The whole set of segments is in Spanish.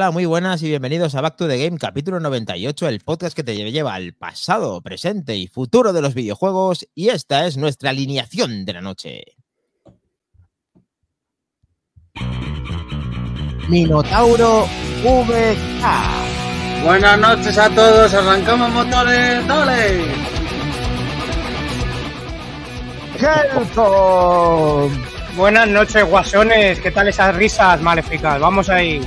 Hola, muy buenas y bienvenidos a Back to the Game, capítulo 98, el podcast que te lleva al pasado, presente y futuro de los videojuegos. Y esta es nuestra alineación de la noche. Minotauro VK. Buenas noches a todos, arrancamos motores, dale. Helcom. Buenas noches, guasones. ¿Qué tal esas risas maléficas? Vamos ahí.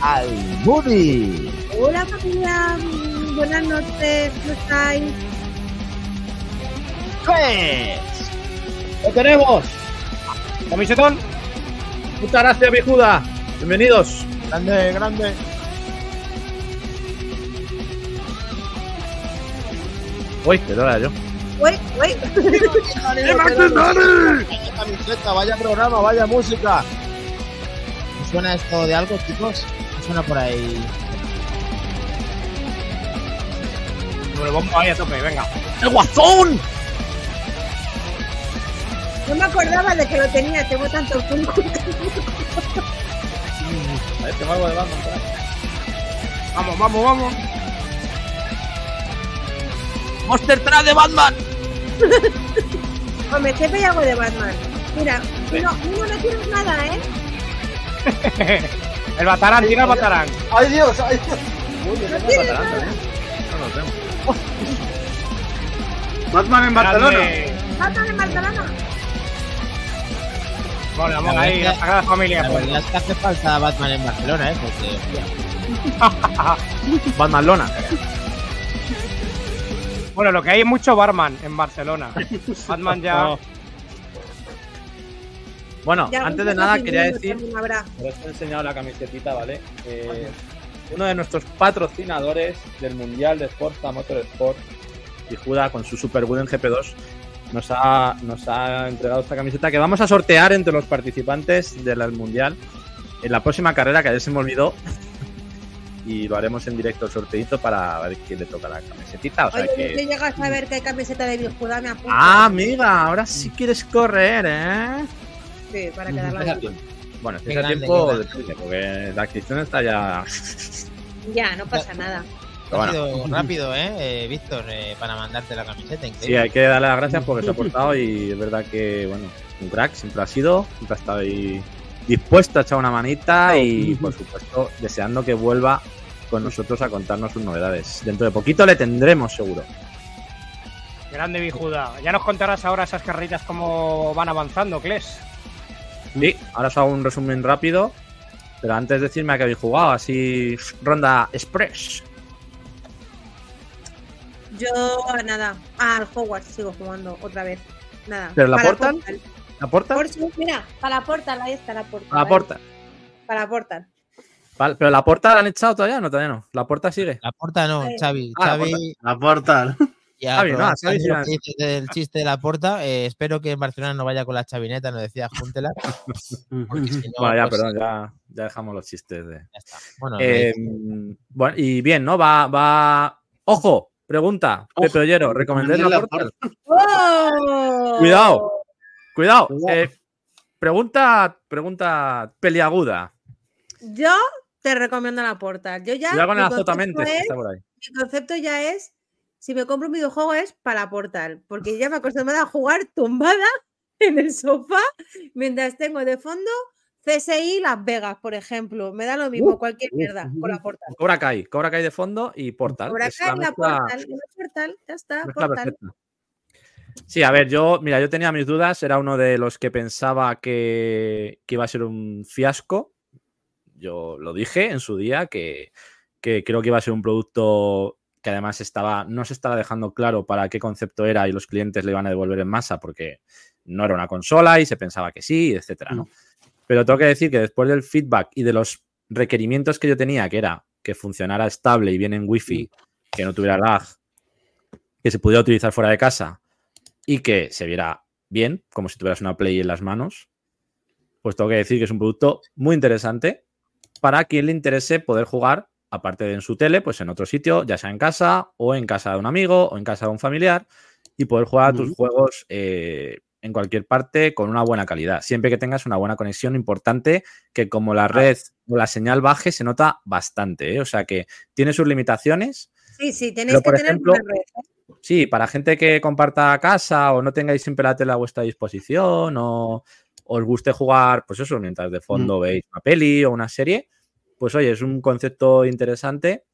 Albudi. Hola familia, buenas noches, ¿cómo estáis? Pues. ¡Lo tenemos! ¿Camisetón? Muchas gracias, viejuda. Bienvenidos. Grande, grande. Uy, que era yo. Uy, uy, Vaya camiseta, vaya programa, vaya música. ¿Me suena esto de algo, chicos? ¿Me suena por ahí? Vamos ahí a tope, venga. ¡El guasón! no me acordaba de que lo tenía, tengo tanto punto. A ver, tengo algo de ahí. Vamos, vamos, vamos. ¡Monster Truck de Batman! Hombre, siempre hay algo de Batman. Mira, no, no, no tienes nada, ¿eh? El Batarán, tira el Batarán. ¡Ay, Dios! ¡Ay, Dios! Uy, Batarán nada. también. No, no tengo. Batman en Grande. Batman en Barcelona. Mola La ahí, la Sagrada Familia. La pues. verdad es que hace falta Batman en Barcelona, ¿eh? Porque Batman Lona. Bueno, lo que hay es mucho barman en Barcelona. Batman ya. No. Bueno, Ya, antes de nada quería decir. Por eso he enseñado la camisetita, ¿vale? Eh, uno de nuestros patrocinadores del Mundial de Forza Motorsport, Juda con su Super Wooden GP2, nos ha, nos ha entregado esta camiseta que vamos a sortear entre los participantes del Mundial en la próxima carrera, que ayer se me olvidó. Y lo haremos en directo el sorteito para ver quién le toca la camisetita. O sea Oye, que... si llegas a que hay camiseta de Viejuda, me apunto. Ah, amiga, ahora sí quieres correr, ¿eh? Sí, para quedar la. Bueno, si es a tiempo, depende, porque la adquisición está ya... Ya, no pasa nada. ha Bueno. sido rápido, ¿eh, eh, Víctor? eh, para mandarte la camiseta. Sí, hay que darle las gracias porque se ha portado y es verdad que, bueno, un crack siempre ha sido, siempre ha estado ahí dispuesto a echar una manita y, por supuesto, deseando que vuelva con nosotros a contarnos sus novedades. Dentro de poquito le tendremos seguro. Grande Bijuda. Ya nos contarás ahora esas carreritas cómo van avanzando, Kles. Sí, ahora os hago un resumen rápido, pero antes decirme a qué habéis jugado, así ronda express. Yo, nada. Ah, al Hogwarts sigo jugando otra vez. Nada. ¿Pero la Para Portal? Portal. ¿La porta? Por si- mira, para la Portal, ahí está la Portal. La ahí. porta. Para la Portal. Vale, pero la porta la han echado todavía, no, todavía no. La porta sigue. La porta no. Xavi. Ah, la Xavi, La portal. Ya no, del chiste de la porta, eh, espero que en Barcelona no vaya con la chavineta, nos decía Júntela. porque si no, bueno, ya, pues, perdón, ya, ya dejamos los chistes de. ya está. Bueno, Eh, bueno, y bien, ¿no? Va, va. ¡Ojo! Pregunta, Ojo. Pepe Ollero, ¿recomendé la La portal? ¡Oh! Cuidado. Cuidado. Eh, pregunta, pregunta peliaguda. Yo te recomiendo la Portal. Yo ya. Cuidado con J-Mentes que es- está por ahí. Mi concepto ya es. Si me compro un videojuego es para la Portal. Porque ya me acostumbrado a jugar tumbada en el sofá mientras tengo de fondo CSI Las Vegas, por ejemplo. Me da lo mismo, Uh, cualquier mierda con la Portal. Cobra Kai, Cobra Kai de fondo y Portal. Por es acá la la Portal. en la Portal, ya está. Portal. Sí, a ver, yo, mira, yo tenía mis dudas, era uno de los que pensaba que, que iba a ser un fiasco. Yo lo dije en su día, que, que creo que iba a ser un producto que además estaba, no se estaba dejando claro para qué concepto era y los clientes le iban a devolver en masa porque no era una consola y se pensaba que sí, etcétera, ¿no? Pero tengo que decir que después del feedback y de los requerimientos que yo tenía, que era que funcionara estable y bien en Wi-Fi, que no tuviera lag, que se pudiera utilizar fuera de casa y que se viera bien, como si tuvieras una Play en las manos, pues tengo que decir que es un producto muy interesante para quien le interese poder jugar, aparte de en su tele, pues en otro sitio, ya sea en casa o en casa de un amigo o en casa de un familiar, y poder jugar a tus juegos eh, en cualquier parte con una buena calidad. Siempre que tengas una buena conexión, importante que como la red o la señal baje, se nota bastante. ¿eh? O sea que tiene sus limitaciones. Sí, sí, tenéis Pero, que por tener ejemplo, buena red. ¿eh? Sí, para gente que comparta casa o no tengáis siempre la tele a vuestra disposición o os guste jugar, pues eso, mientras de fondo veis una peli o una serie, pues oye, es un concepto interesante,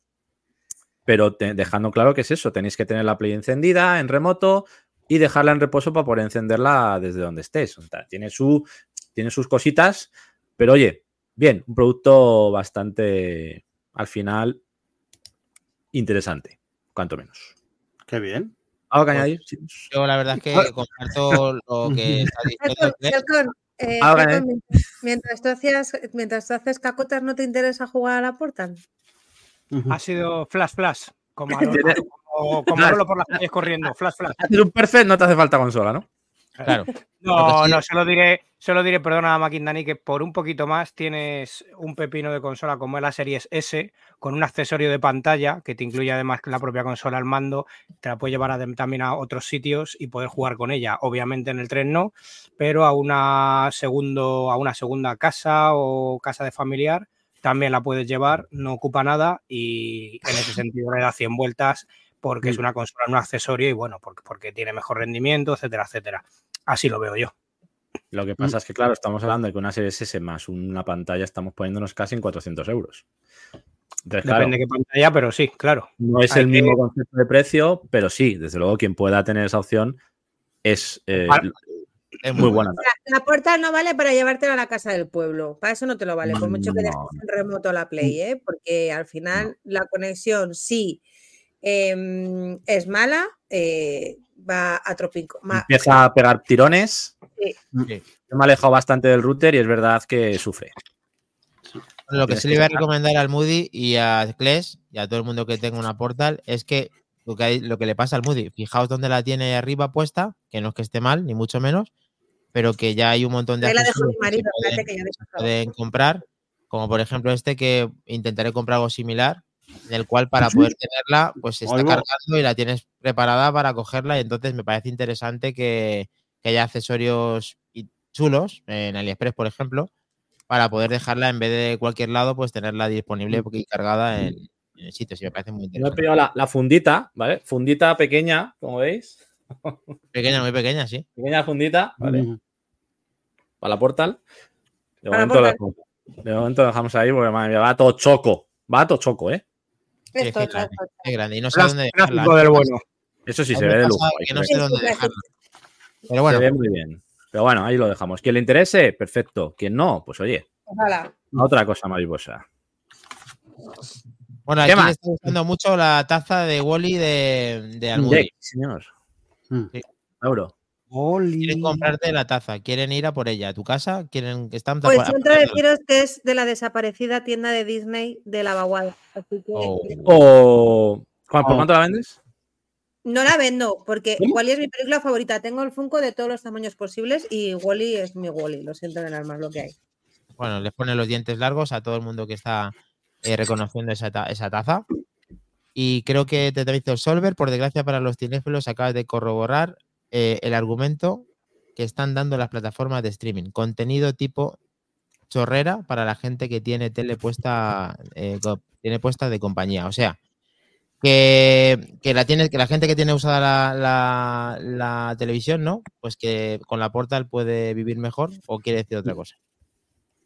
pero te- dejando claro que es eso, tenéis que tener la Play encendida en remoto y dejarla en reposo para poder encenderla desde donde estés. O sea, tiene, su, tiene sus cositas, pero oye, bien, un producto bastante, al final, interesante, cuanto menos. Qué bien. ¿Algo que añadir? Sí. Yo la verdad es que comparto lo que está diciendo Eh, vale. mientras, tú hacías, mientras tú haces cacotas, ¿no te interesa jugar a la Portal? Ha sido flash flash. Como, a lo- como, como por las calles corriendo. Flash flash. Haces un perfect, no te hace falta consola, ¿no? Claro. No, Lo no, solo diré, solo diré, perdona, Maquindani, que por un poquito más tienes un pepino de consola como es la Series S, con un accesorio de pantalla que te incluye además la propia consola al mando, te la puedes llevar a- también a otros sitios y poder jugar con ella. Obviamente en el tren no, pero a una, segundo, a una segunda casa o casa de familiar también la puedes llevar, no ocupa nada y en ese sentido le da 100 vueltas porque es una consola, un accesorio y bueno, porque, porque tiene mejor rendimiento, etcétera, etcétera. Así lo veo yo. Lo que pasa es que, claro, estamos hablando de que una serie S más una pantalla estamos poniéndonos casi en 400 euros. Entonces, claro, Depende de qué pantalla, pero sí, claro. no es hay el que- mismo concepto de precio, pero sí, desde luego, quien pueda tener esa opción es eh, Vale. Es muy buena. La, la Portal no vale para llevártela a la casa del pueblo. Para eso no te lo vale, por mucho que dejes en remoto la Play, ¿eh? porque al final la conexión sí em, es mala, eh, va a tropico. Empieza a pegar tirones. Sí. Sí. Yo me he alejado bastante del router y es verdad que sufre. Lo que sí le iba a recomendar al Moody y a Kles y a todo el mundo que tenga una portal es que lo que, hay- lo que le pasa al Moody, fijaos dónde la tiene ahí arriba puesta, que no es que esté mal, ni mucho menos, pero que ya hay un montón de Ahí la dejo a mi accesorios que ya pueden comprar, como por ejemplo este que intentaré comprar algo similar, en el cual para poder tenerla, pues se está cargando y la tienes preparada para cogerla y entonces me parece interesante que, que haya accesorios y- chulos en AliExpress, por ejemplo, para poder dejarla en vez de cualquier lado, pues tenerla disponible y cargada en, en sitios y me parece muy Yo he interesante. pillado la, la fundita, ¿vale? Fundita pequeña, como veis. Pequeña, muy pequeña, sí. Pequeña fundita, ¿vale? Para la portal. De Para momento, Portal. dejamos, de momento lo dejamos ahí porque madre mía, va todo choco. Va todo choco, ¿eh? Sí, es grande, esto. es grande y no sé dónde dejarla. Del bueno. Eso sí A se ve me de lujo. que no se sé ve. dónde Sí, dejarla. Pero Se bueno, ve muy bien. Pero bueno, ahí lo dejamos. Quien le interese, perfecto. Quien no, pues oye, Ojalá. otra cosa mariposa. bueno, ¿Qué aquí más? le está gustando mucho la taza de Wally de, de Almudi. Jack, señor. Mm. Sí. Euro. Quieren comprarte la taza, quieren ir a por ella a tu casa, quieren que están Pues ella. deciros que es de la desaparecida tienda de Disney de la Vaguada. Así que Oh. O. ¿Cuán- ¿Por Oh. cuánto la vendes? no la vendo porque ¿Cómo? Wally es mi película favorita. Tengo el Funko de todos los tamaños posibles y Wally es mi Wally. Lo siento en el alma, lo que hay. Bueno, les pone los dientes largos a todo el mundo que está eh, reconociendo esa, ta- esa taza. Y creo que te Solver, por desgracia para los cinéfilos, acabas de corroborar eh, el argumento que están dando las plataformas de streaming. Contenido tipo chorrera para la gente que tiene tele puesta, eh, tiene puesta de compañía. O sea, que, que la tiene, que la gente que tiene usada la, la- la televisión, ¿no? Pues que con la portal puede vivir mejor o quiere decir otra cosa.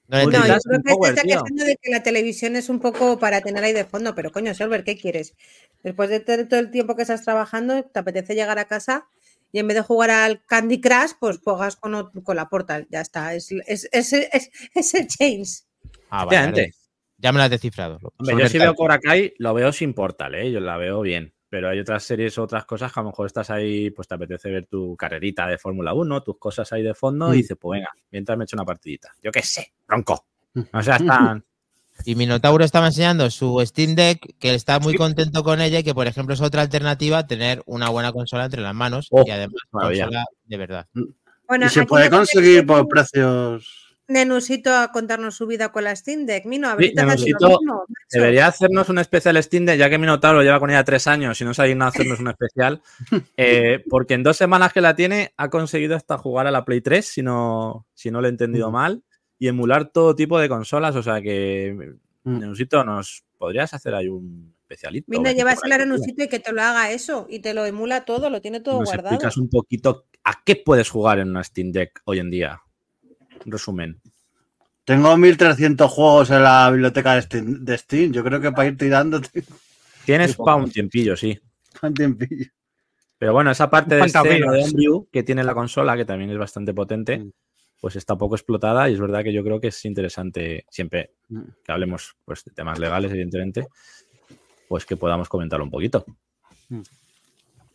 No No, yo creo un que se power, está tío. quejando de que la televisión es un poco para tener ahí de fondo, pero coño, Solver, ¿qué quieres? Después de tener todo el tiempo que estás trabajando, te apetece llegar a casa y en vez de jugar al Candy Crush, pues juegas con, con la Portal. Ya está, es, es, es, es- es el change. Ah, vale. Ya me lo has descifrado. Hombre, yo si veo Cobra Kai, lo veo sin portal, ¿eh? Yo la veo bien. Pero hay otras series o otras cosas que a lo mejor estás ahí, pues te apetece ver tu carrerita de Fórmula 1, tus cosas ahí de fondo, Mm. y dices, pues venga, mientras me echo una partidita. Yo qué sé, bronco. Mm. O sea, están. Y Minotauro estaba enseñando su Steam Deck, que está muy contento con ella y que, por ejemplo, es otra alternativa tener una buena consola entre las manos Oh, y además maravilla. consola de verdad. Bueno, y se puede conseguir por precios Nenusito a contarnos su vida con la Steam Deck. Mino, a ver Sí, haces lo Nenusito mismo. Debería hacernos un especial Steam Deck, ya que Minotauro lleva con ella tres años y no se ha dignado a hacernos un especial. eh, porque en dos semanas que la tiene ha conseguido hasta jugar a la Play 3, si no, si no lo he entendido Mm. mal, y emular todo tipo de consolas. O sea que, Mm. Nenusito, ¿nos podrías hacer ahí un especialito? Llévasela por a aquí, Nenusito y que te lo haga eso. Y te lo emula todo, lo tiene todo Nos guardado. explicas un poquito a qué puedes jugar en una Steam Deck hoy en día. Un resumen. Tengo 1300 juegos en la biblioteca de Steam. de Steam. Yo creo que para ir tirando Tienes para un tiempillo, sí. un tiempillo. Pero bueno, esa parte de ¿Cuántas escena de? Homebrew que tiene la consola, que también es bastante potente, Mm. Pues está poco explotada y es verdad que yo creo que es interesante siempre Mm. que hablemos pues, de temas legales, evidentemente, pues que podamos comentarlo un poquito.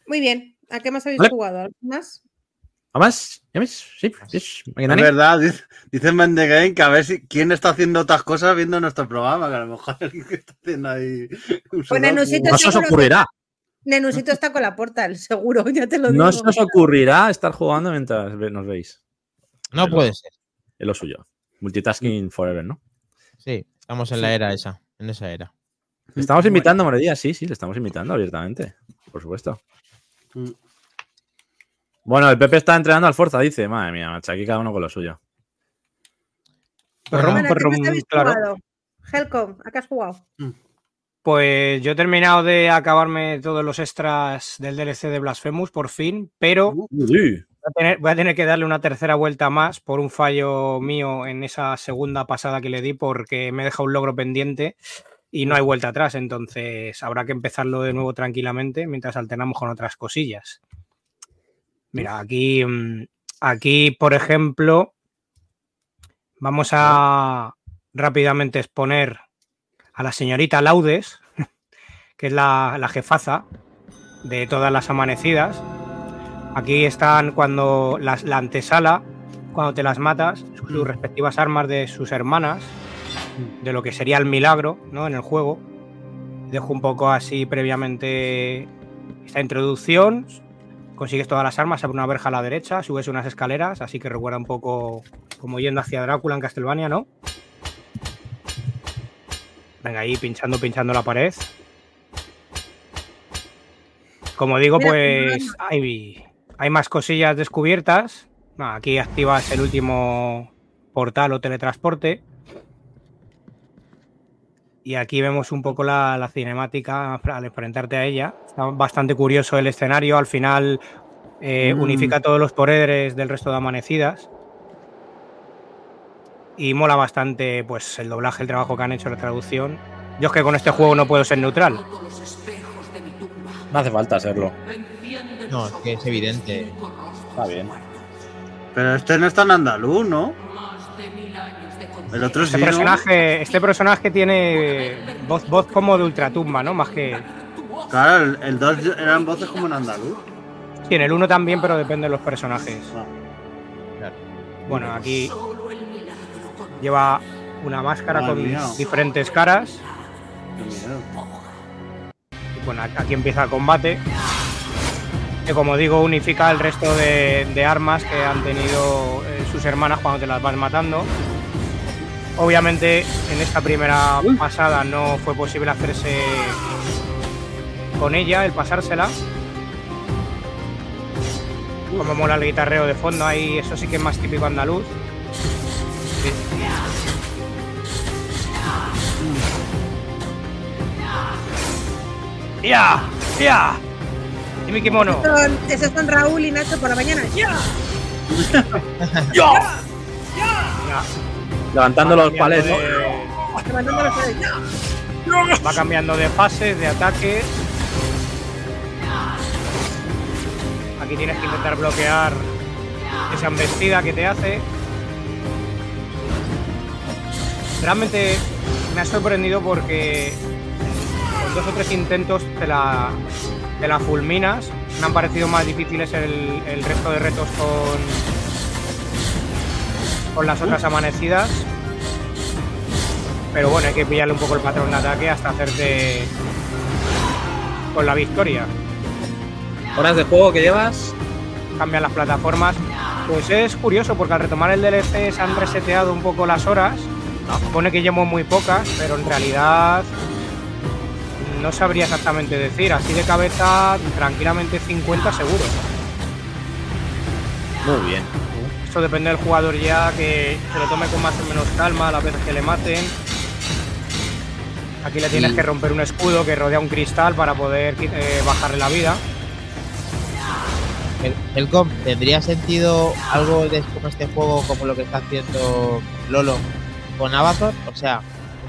Muy bien. ¿A qué más habéis Vale. jugado? ¿Algo más? ¿Vamos? ¿Ya ves? Sí, sí. Es Maquinani. verdad, dice- dicen en The Game que a ver si quién está haciendo otras cosas viendo nuestro programa, que a lo mejor alguien que está haciendo ahí un Pues Nenusito No se os ocurrirá, Nenusito está con la Portal, seguro, ya te lo digo. no se os ocurrirá estar jugando mientras nos veis. No Pero- puede ser. Es lo suyo. Multitasking forever, ¿no? Sí, estamos en la era esa, en esa era. Le estamos invitando, Moredía, sí, sí, le estamos invitando abiertamente, por supuesto. Mm. Bueno, el Pepe está entrenando al Forza, dice. Madre mía, macho, aquí cada uno con lo suyo. Perrum, Bueno, ¿a qué claro. jugado? Helcom, ¿a qué has jugado? Pues yo he terminado de acabarme todos los extras del DLC de Blasphemous por fin, pero Uh, Sí. Voy a, tener, que darle una tercera vuelta más por un fallo mío en esa segunda pasada que le di porque me deja un logro pendiente y no hay vuelta atrás, entonces habrá que empezarlo de nuevo tranquilamente mientras alternamos con otras cosillas. Mira, aquí, mm, aquí por ejemplo, vamos a rápidamente exponer a la señorita Laudes, que es la jefaza de todas las amanecidas. Aquí están cuando las, la antesala, cuando te las matas, sus respectivas armas de sus hermanas, de lo que sería el milagro ¿no? en el juego. Dejo un poco así previamente esta introducción. Consigues todas las armas, abre una verja a la derecha, subes unas escaleras, así que recuerda un poco como yendo hacia Drácula en Castlevania, ¿no? Venga, ahí pinchando, pinchando la pared. Como digo, pues hay, hay más cosillas descubiertas. Ah, Aquí activas el último portal o teletransporte. Y aquí vemos un poco la, la cinemática al enfrentarte a ella. Está bastante curioso el escenario. Al final eh, Mm. unifica todos los poderes del resto de amanecidas. Y mola bastante pues el doblaje, el trabajo que han hecho, la traducción. Yo es que con este juego no puedo ser neutral. No hace falta serlo. No, es que es evidente. Está bien. Pero este no está en andaluz, ¿no? El otro Este sí, ¿no? personaje, este personaje tiene voz, voz como de ultratumba, ¿no? Más que. Claro, el, el dos eran voces como en andaluz. Sí, en el 1 también, pero depende de los personajes. Ah. Claro. Bueno, aquí lleva una máscara Madre con mía. diferentes caras. Qué miedo. Y bueno, aquí empieza el combate. Que como digo, unifica el resto de, de armas que han tenido eh, sus hermanas cuando te las vas matando. Obviamente, en esta primera pasada no fue posible hacerse con ella, el pasársela. Como mola el guitarreo de fondo, ahí eso sí que es más típico andaluz. ¡Ya! ¡Ya! Y mi kimono. Son- esos son Raúl y Nacho por la mañana. ¡Ya! ¡Ya! Levantando Va los palets. de- Levantando los. ¡Ya! Va cambiando de fases, de ataques. Aquí tienes que intentar bloquear esa embestida que te hace. Realmente me ha sorprendido porque con dos o tres intentos te la, te la fulminas. Me han parecido más difíciles el, el resto de retos con, con las otras amanecidas. Pero bueno, hay que pillarle un poco el patrón de ataque hasta hacerte con la victoria. Horas de juego que llevas. Cambian las plataformas. Pues es curioso porque al retomar el DLC se han reseteado un poco las horas. Pone que llevo muy pocas, pero en realidad no sabría exactamente decir. Así de cabeza, tranquilamente 50 seguro. Muy bien. Esto depende del jugador ya que se lo tome con más o menos calma las veces que le maten. Aquí le tienes Y- que romper un escudo que rodea un cristal para poder eh, bajarle la vida. El, Helcom, ¿tendría sentido algo de como este juego como lo que está haciendo Lolo con Avatar? O sea,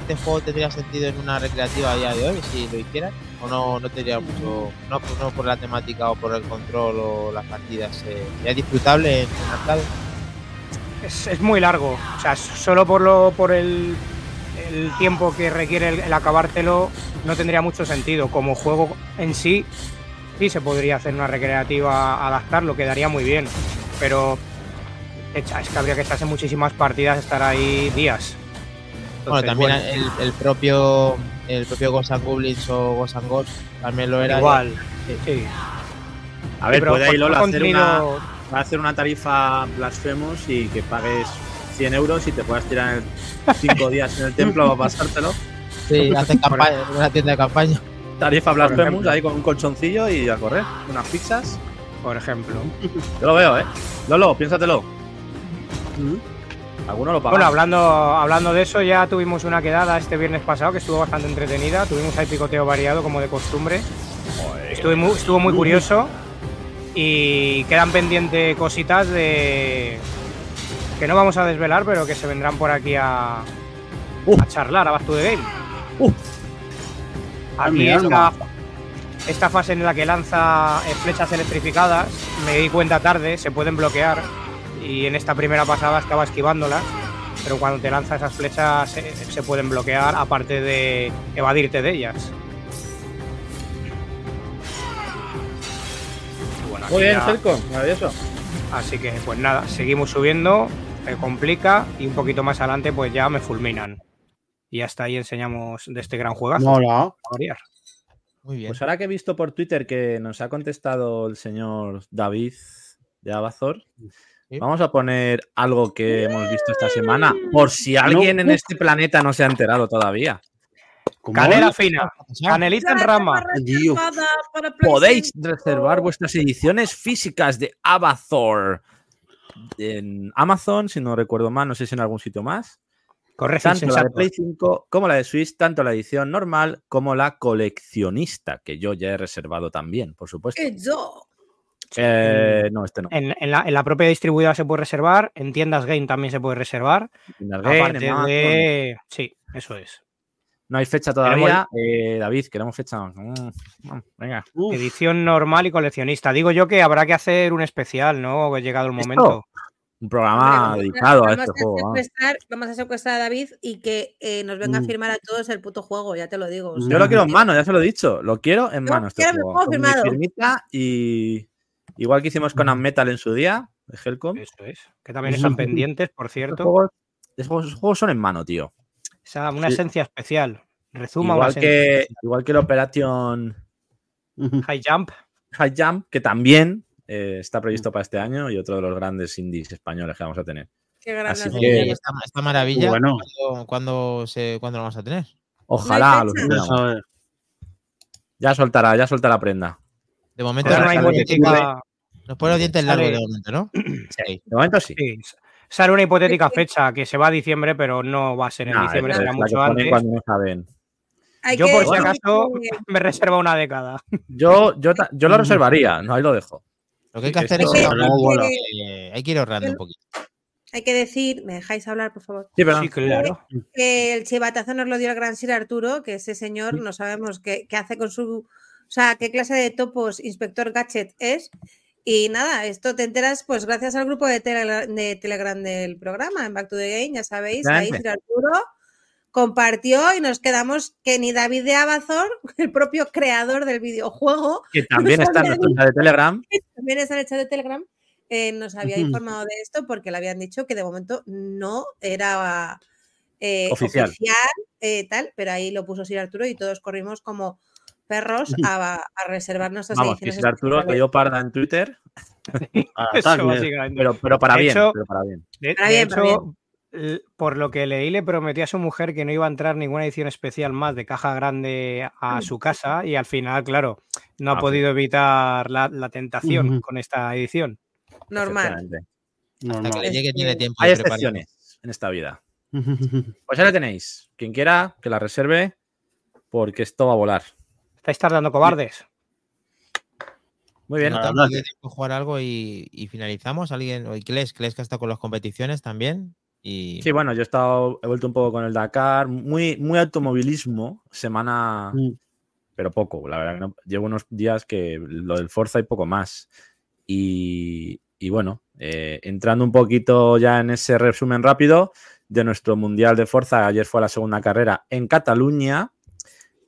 ¿este juego tendría sentido en una recreativa a día de hoy si lo hicieran? ¿O no, no tendría mucho, no, pues no por la temática o por el control o las partidas? Eh, ¿Sería disfrutable en, en arcade? Es, es muy largo. O sea, solo por lo por el, el tiempo que requiere el, el acabártelo no tendría mucho sentido. Como juego en sí, sí se podría hacer una recreativa, adaptarlo, quedaría muy bien. Pero es que habría que echarse muchísimas partidas, estar ahí días. Bueno, también bueno, El, el propio el propio Ghost and Goblins o Ghost and Ghosts también lo era. igual. Sí. Sí. A ver, Pero puede ahí Lola hacer una, va a hacer una tarifa Blasphemous y que pagues 100 euros y te puedas tirar en 5 días en el templo a pasártelo. Sí, hace campaña, una tienda de campaña. Tarifa Blasphemous ahí con un colchoncillo y a correr. Unas pizzas. por ejemplo. Yo lo veo, ¿eh? Lolo, piénsatelo. Alguno lo paga. Bueno, hablando, hablando de eso, ya tuvimos una quedada este viernes pasado que estuvo bastante entretenida. Tuvimos ahí picoteo variado, como de costumbre. Estuvo muy, estuvo muy curioso. Y quedan pendientes cositas de. que no vamos a desvelar, pero que se vendrán por aquí a, Uh. a charlar a Back to the Game. Uh. Aquí esta, esta fase en la que lanza flechas electrificadas, me di cuenta tarde, se pueden bloquear. Y en esta primera pasada estaba esquivándolas. Pero cuando te lanza esas flechas se, se pueden bloquear, aparte de evadirte de ellas. Bueno, Muy bien, ya- Celco. Maravilloso. Así que pues nada, seguimos subiendo, me complica y un poquito más adelante pues ya me fulminan. Y hasta ahí enseñamos de este gran juegazo. A variar. Muy bien. Pues ahora que he visto por Twitter que nos ha contestado el señor David de Abazor. Vamos a poner algo que hemos visto esta semana, por si alguien en este planeta no se ha enterado todavía. ¿Cómo? Canela fina, canelita en rama. Podéis reservar vuestras ediciones físicas de Abathor en Amazon, si no recuerdo mal, no sé si en algún sitio más. Correcto, Tanto la de. Play 5 como la de Switch, tanto la edición normal como la coleccionista, que yo ya he reservado también, por supuesto. Yo. Eh, no, este no. En, en la, en la propia distribuidora se puede reservar, en tiendas game también se puede reservar. Game, aparte de. Sí, eso es. No hay fecha todavía. Eh, David, queremos fecha. Mm, mm, venga. Uf, Edición normal y coleccionista. Digo yo que habrá que hacer un especial, ¿no? Ha llegado el ¿Esto? momento. Un programa dedicado a este juego. vamos. a secuestrar a David y que eh, nos venga a Mm. firmar a todos el puto juego, ya te lo digo. o Yo Yo lo quiero en mano, ya se lo he dicho. Lo quiero en Yo mano este quiero mi juego. mi firmado. firmita y igual que hicimos con Unmetal en su día, de Helcom. Eso es. Que también están pendientes, por cierto. esos juegos- esos juegos son en mano, tío. Esa- una Sí. esencia especial. Rezuma una Igual esencia que, especial. igual que el Operation High Jump. High Jump, que también eh, está previsto para este año y otro de los grandes indies españoles que vamos a tener. qué Así que- esta, esta maravilla, Bueno. ¿cuándo, cuándo se, ¿cuándo lo vamos a tener? Ojalá lo. Eso es. Ya soltará, ya soltará prenda. De momento, nos sale- hipotética, nos pone los dientes sale- largos de momento, ¿no? Sí, de momento sí. sí, sale una hipotética fecha que se va a diciembre, pero no va a ser en Nah, diciembre, es será la que mucho ponen antes. cuando no saben. Hay Yo, que por si acaso, me reserva una década. Yo, yo, yo lo reservaría, no ahí lo dejo. Lo que hay que hacer esto- es Hay ahorrar, que- bueno, eh, hay que ir ahorrando un poquito. Hay que decir, ¿me dejáis hablar, por favor? Sí, pero Sí, claro. Que el chivatazo nos lo dio el gran Sir Arturo, que ese señor no sabemos qué, qué hace con su. O sea, qué clase de topos Inspector Gadget es. Y nada, esto te enteras pues gracias al grupo de, Tele- de Telegram del programa, en Back to the Game, ya sabéis, ahí. Sir Arturo compartió y nos quedamos que ni David de Abazor, el propio creador del videojuego, que también está en nuestra chat de Telegram. también está en el chat de Telegram, eh, nos había informado de esto porque le habían dicho que de momento no era eh, Oficial. oficial, eh, tal, pero ahí lo puso Sir Arturo y todos corrimos como perros a, a reservar nuestras Vamos, que ediciones si Arturo que especiales. yo parda en Twitter, Eso. Pero, pero para bien, hecho- pero para bien. De, Para de bien, para por lo que leí, le prometí a su mujer que no iba a entrar ninguna edición especial más de caja grande a su casa y al final, claro, no ha Ah, podido evitar la, la tentación con esta edición. Normal. Hasta que le llegue tiene tiempo Hay de preparar. excepciones en esta vida. Pues ya la tenéis. Quien quiera, que la reserve, porque esto va a volar. ¿Estáis tardando cobardes? Muy bien. Jugar algo y, y finalizamos. ¿Alguien? O Kles, Kles que ha estado con las competiciones también. Y Sí, bueno, yo he estado, he vuelto un poco con el Dakar, muy, muy automovilismo, semana, Mm. pero poco, la verdad que no- llevo unos días que lo del Forza y poco más. Y, y bueno, eh, entrando un poquito ya en ese resumen rápido de nuestro Mundial de Forza, ayer fue la segunda carrera en Cataluña,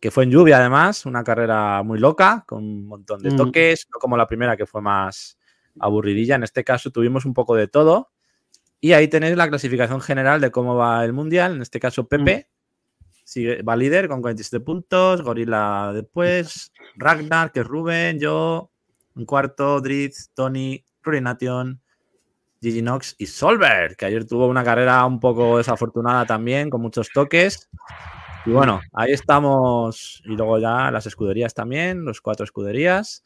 que fue en lluvia además, una carrera muy loca, con un montón de Mm. toques, no como la primera que fue más aburridilla, en este caso tuvimos un poco de todo. Y ahí tenéis la clasificación general de cómo va el mundial. En este caso, Pepe sigue, va líder con 47 puntos. Gorila después. Ragnar, que es Rubén. Yo. En cuarto, Dritz, Tony, Rurination, Gigi Nox y Solver, que ayer tuvo una carrera un poco desafortunada también, con muchos toques. Y bueno, ahí estamos. Y luego ya las escuderías también, los cuatro escuderías.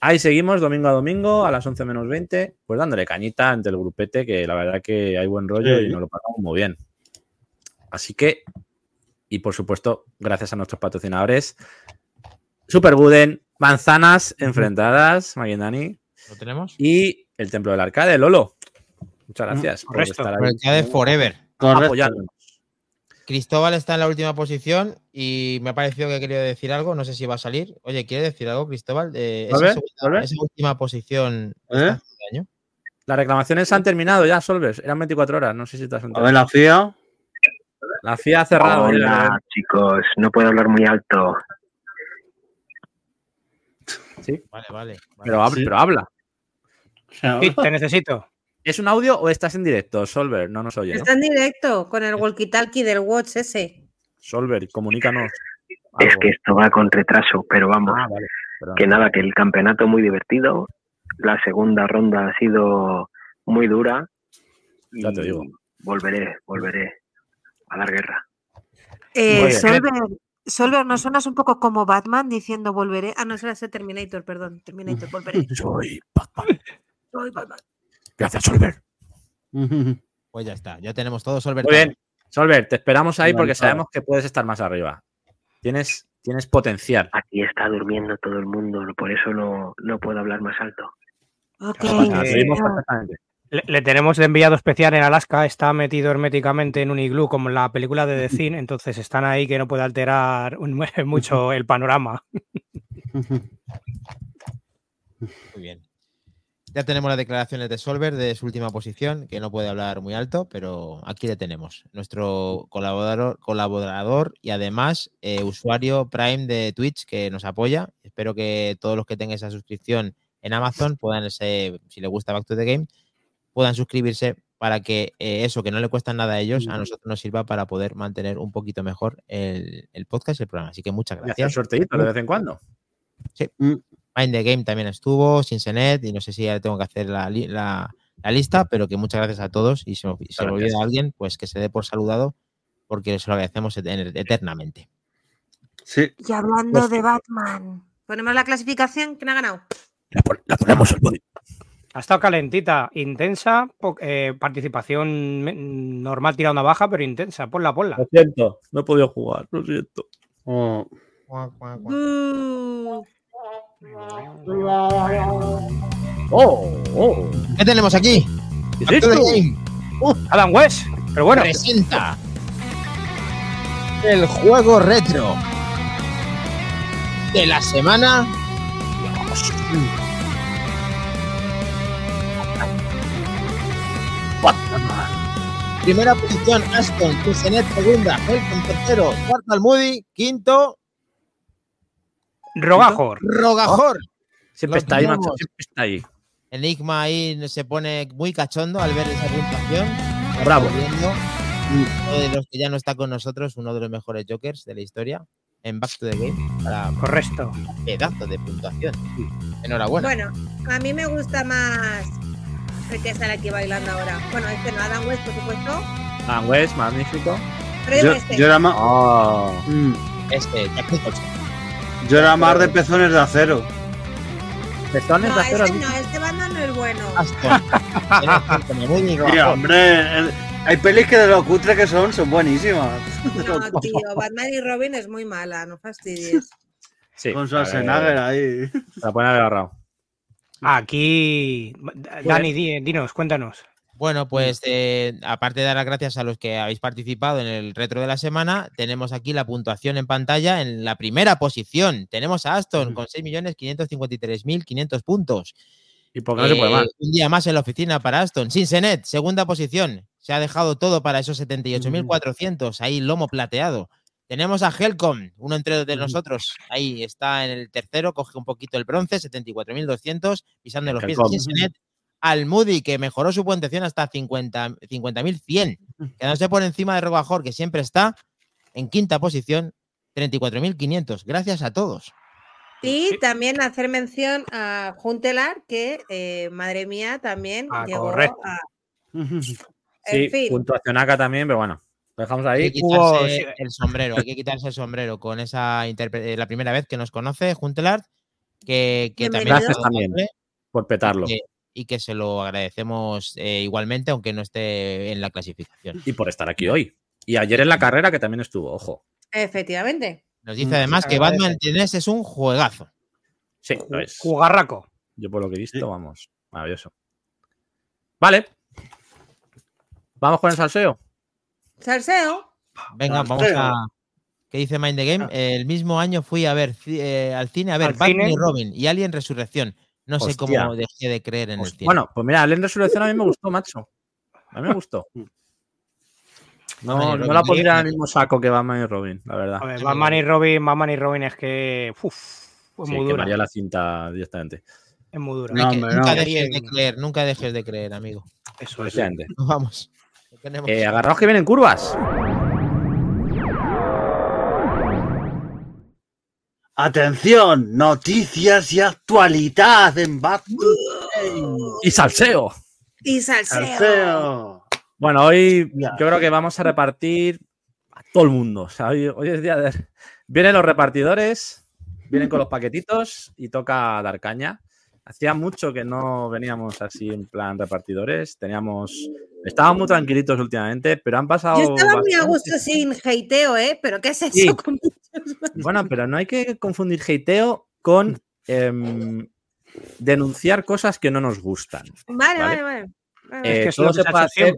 Ahí seguimos domingo a domingo a las 11 menos 20, pues dándole cañita ante el grupete, que la verdad que hay buen rollo Sí. y nos lo pasamos muy bien. Así que, y por supuesto, gracias a nuestros patrocinadores, Super Guden, Manzanas Enfrentadas, Maguindani, ¿Lo tenemos? y el Templo del Arcade, Lolo. Muchas gracias por estar Por ahí el que de Forever. Correcto. Cristóbal está en la última posición y me ha parecido que quería decir algo. No sé si va a salir. Oye, ¿quiere decir algo, Cristóbal? De esa, última posición ¿Eh? año. Las reclamaciones han terminado ya, Solvers. Eran 24 horas, no sé si te has A enterado. ver, la FIA. La FIA ha cerrado. ya, Hola, chicos, no puedo hablar muy alto. Vale, vale. vale. pero, hab- Sí. pero habla. O sea, Sí, te necesito. ¿Es un audio o estás en directo, Solver? No nos oye, ¿no? Está en directo con el walkie-talkie del Watch ese. Solver, comunícanos. Es que esto va con retraso, pero vamos, Ah, vale. que nada, que el campeonato muy divertido. La segunda ronda ha sido muy dura. Y Ya te digo. Volveré, volveré a dar guerra. Eh. Solver, Solver, ¿no suenas un poco como Batman diciendo volveré? Ah, no, eso era ese Terminator, perdón. Terminator, volveré. Soy Batman. Soy Batman. Gracias, Solver. Pues ya está. Ya tenemos todo Solver. Muy bien. Solver, te esperamos ahí porque sabemos que puedes estar más arriba. Tienes, tienes potencial. Aquí está durmiendo todo el mundo, por eso no, no puedo hablar más alto. Ok. Claro, Nos que- oímos perfectamente. Le, le tenemos de enviado especial en Alaska, está metido herméticamente en un iglú como en la película de The Thing, entonces están ahí que no puede alterar un- mucho el panorama. Muy bien. Ya tenemos las declaraciones de Solver de su última posición, que no puede hablar muy alto, pero aquí le tenemos. Nuestro colaborador, colaborador y además eh, usuario Prime de Twitch que nos apoya. Espero que todos los que tengan esa suscripción en Amazon puedan, ese- si les gusta Back to the Game, puedan suscribirse para que eh, eso que no le cuesta nada a ellos, a nosotros nos sirva para poder mantener un poquito mejor el, el podcast y el programa. Así que muchas Y hacer gracias. sorteíto de vez en cuando. Mind the Game también estuvo, Sinsenet, y no sé si ya tengo que hacer la, li- la- la lista, pero que muchas gracias a todos y si se me, olvida alguien, pues que se dé por saludado porque se lo agradecemos et- eternamente. Sí. Y hablando Pues- de Batman. Ponemos la clasificación. ¿Quién ha ganado? La, ponemos al body. Ha estado calentita, intensa, eh, participación normal tirada una baja, pero intensa. Ponla, ponla. Lo siento, no he podido jugar, lo siento. Oh. Oh, oh. ¿Qué tenemos aquí? ¿Qué es esto? Game Adam West, pero bueno, presenta el juego retro de la semana. Primera posición, Aston, Tusenet segunda, Helcom tercero, cuarto Almudi, quinto, Rogajor. Rogajor. Siempre está ahí, macho, siempre está ahí. Enigma ahí se pone muy cachondo al ver esa puntuación. Bravo. Uno de los que ya no está con nosotros, uno de los mejores Jokers de la historia. en Back to the Game para Correcto. pedazo de puntuación. Enhorabuena. Bueno, a mí me gusta más el que sale aquí bailando ahora. Bueno, este no, Adam West, por supuesto. Ah, West, magnífico. Pero Yo, este. yo era más, Oh, mm, Este, Jack Nicholson. Yo era más de pezones de acero. pezones no, de acero. este no, este banda no es bueno. Tío, hombre, el- hay pelis que de lo cutre que son, son buenísimas. No, tío, Batman y Robin es muy mala, no fastidies. Sí, Con a Schwarzenegger ahí. Se la pueden haber agarrado. Aquí, Dani, di- dinos, cuéntanos. Bueno, pues eh, aparte de dar las gracias a los que habéis participado en el retro de la semana, tenemos aquí la puntuación en pantalla en la primera posición. Tenemos a Aston con 6.553.500 puntos. Y porque no se puede Eh, más. Un día más en la oficina para Aston. Sinsenet, segunda posición. Se ha dejado todo para esos 78.400. Ahí lomo plateado. Tenemos a Helcom, uno entre de nosotros. Ahí está en el tercero, coge un poquito el bronce, 74.200, pisando los pies de Helcom. Sinsenet. Al Moody, que mejoró su puntuación hasta 50 50.100, quedándose por encima de Robajor, que siempre está en quinta posición, 34.500. Gracias a todos. Y también hacer mención a Juntelar, que, eh, madre mía, también Ah, llegó correcto. a... Sí, En fin, puntuación acá también, pero bueno. Lo dejamos Hay ahí. hubo- el sombrero, hay que quitarse el sombrero con esa interpre- eh, la primera vez que nos conoce, Juntelart, que, que también Gracias también. Por petarlo. que, y que se lo agradecemos eh, igualmente, aunque no esté en la clasificación. Y por estar aquí hoy. Y ayer en la carrera que también estuvo, ojo. efectivamente. Nos dice Mm, además que. Batman Tenés es un juegazo. Sí, lo es. Jugarraco. Yo por lo que he visto, Sí. vamos. Maravilloso. Vale. Vamos con el salseo. Salseo. Venga, vamos a. ¿Qué dice Mind the Game? El mismo año fui a ver eh, al cine a ver ¿Al Batman cine? y Robin y Alien Resurrección. No sé cómo dejé de creer en el Pues, cine. bueno, pues mira, Alien Resurrección a mí me gustó, macho. A mí me gustó. No, y no Robin, la ¿qué pondría en el mismo saco que Batman y Robin, la verdad. A ver, Batman y Robin, Batman y Robin es que. Uf, es Sí, muy dura. quemaría la cinta directamente. Es muy dura. No No, que- hombre, nunca no. dejes de creer, nunca dejes de creer, amigo. Eso es. Vamos. Eh, agarraos que vienen curvas. Atención, noticias y actualidad en Back. Y salseo. Y salseo. Salseo. Bueno, hoy yo creo que vamos a repartir a todo el mundo. O sea, hoy, hoy es día de. Vienen los repartidores, vienen con los paquetitos y toca dar caña. Hacía mucho que no veníamos así en plan repartidores. Teníamos. Estábamos muy tranquilitos últimamente, pero han pasado. Yo estaba muy a gusto sin hateo, ¿eh? Pero ¿qué es eso? Sí. con- Bueno, pero no hay que confundir hateo con em, denunciar cosas que no nos gustan. Vale, Vale. vale. Eh, es que es todo lo que se puede hacer.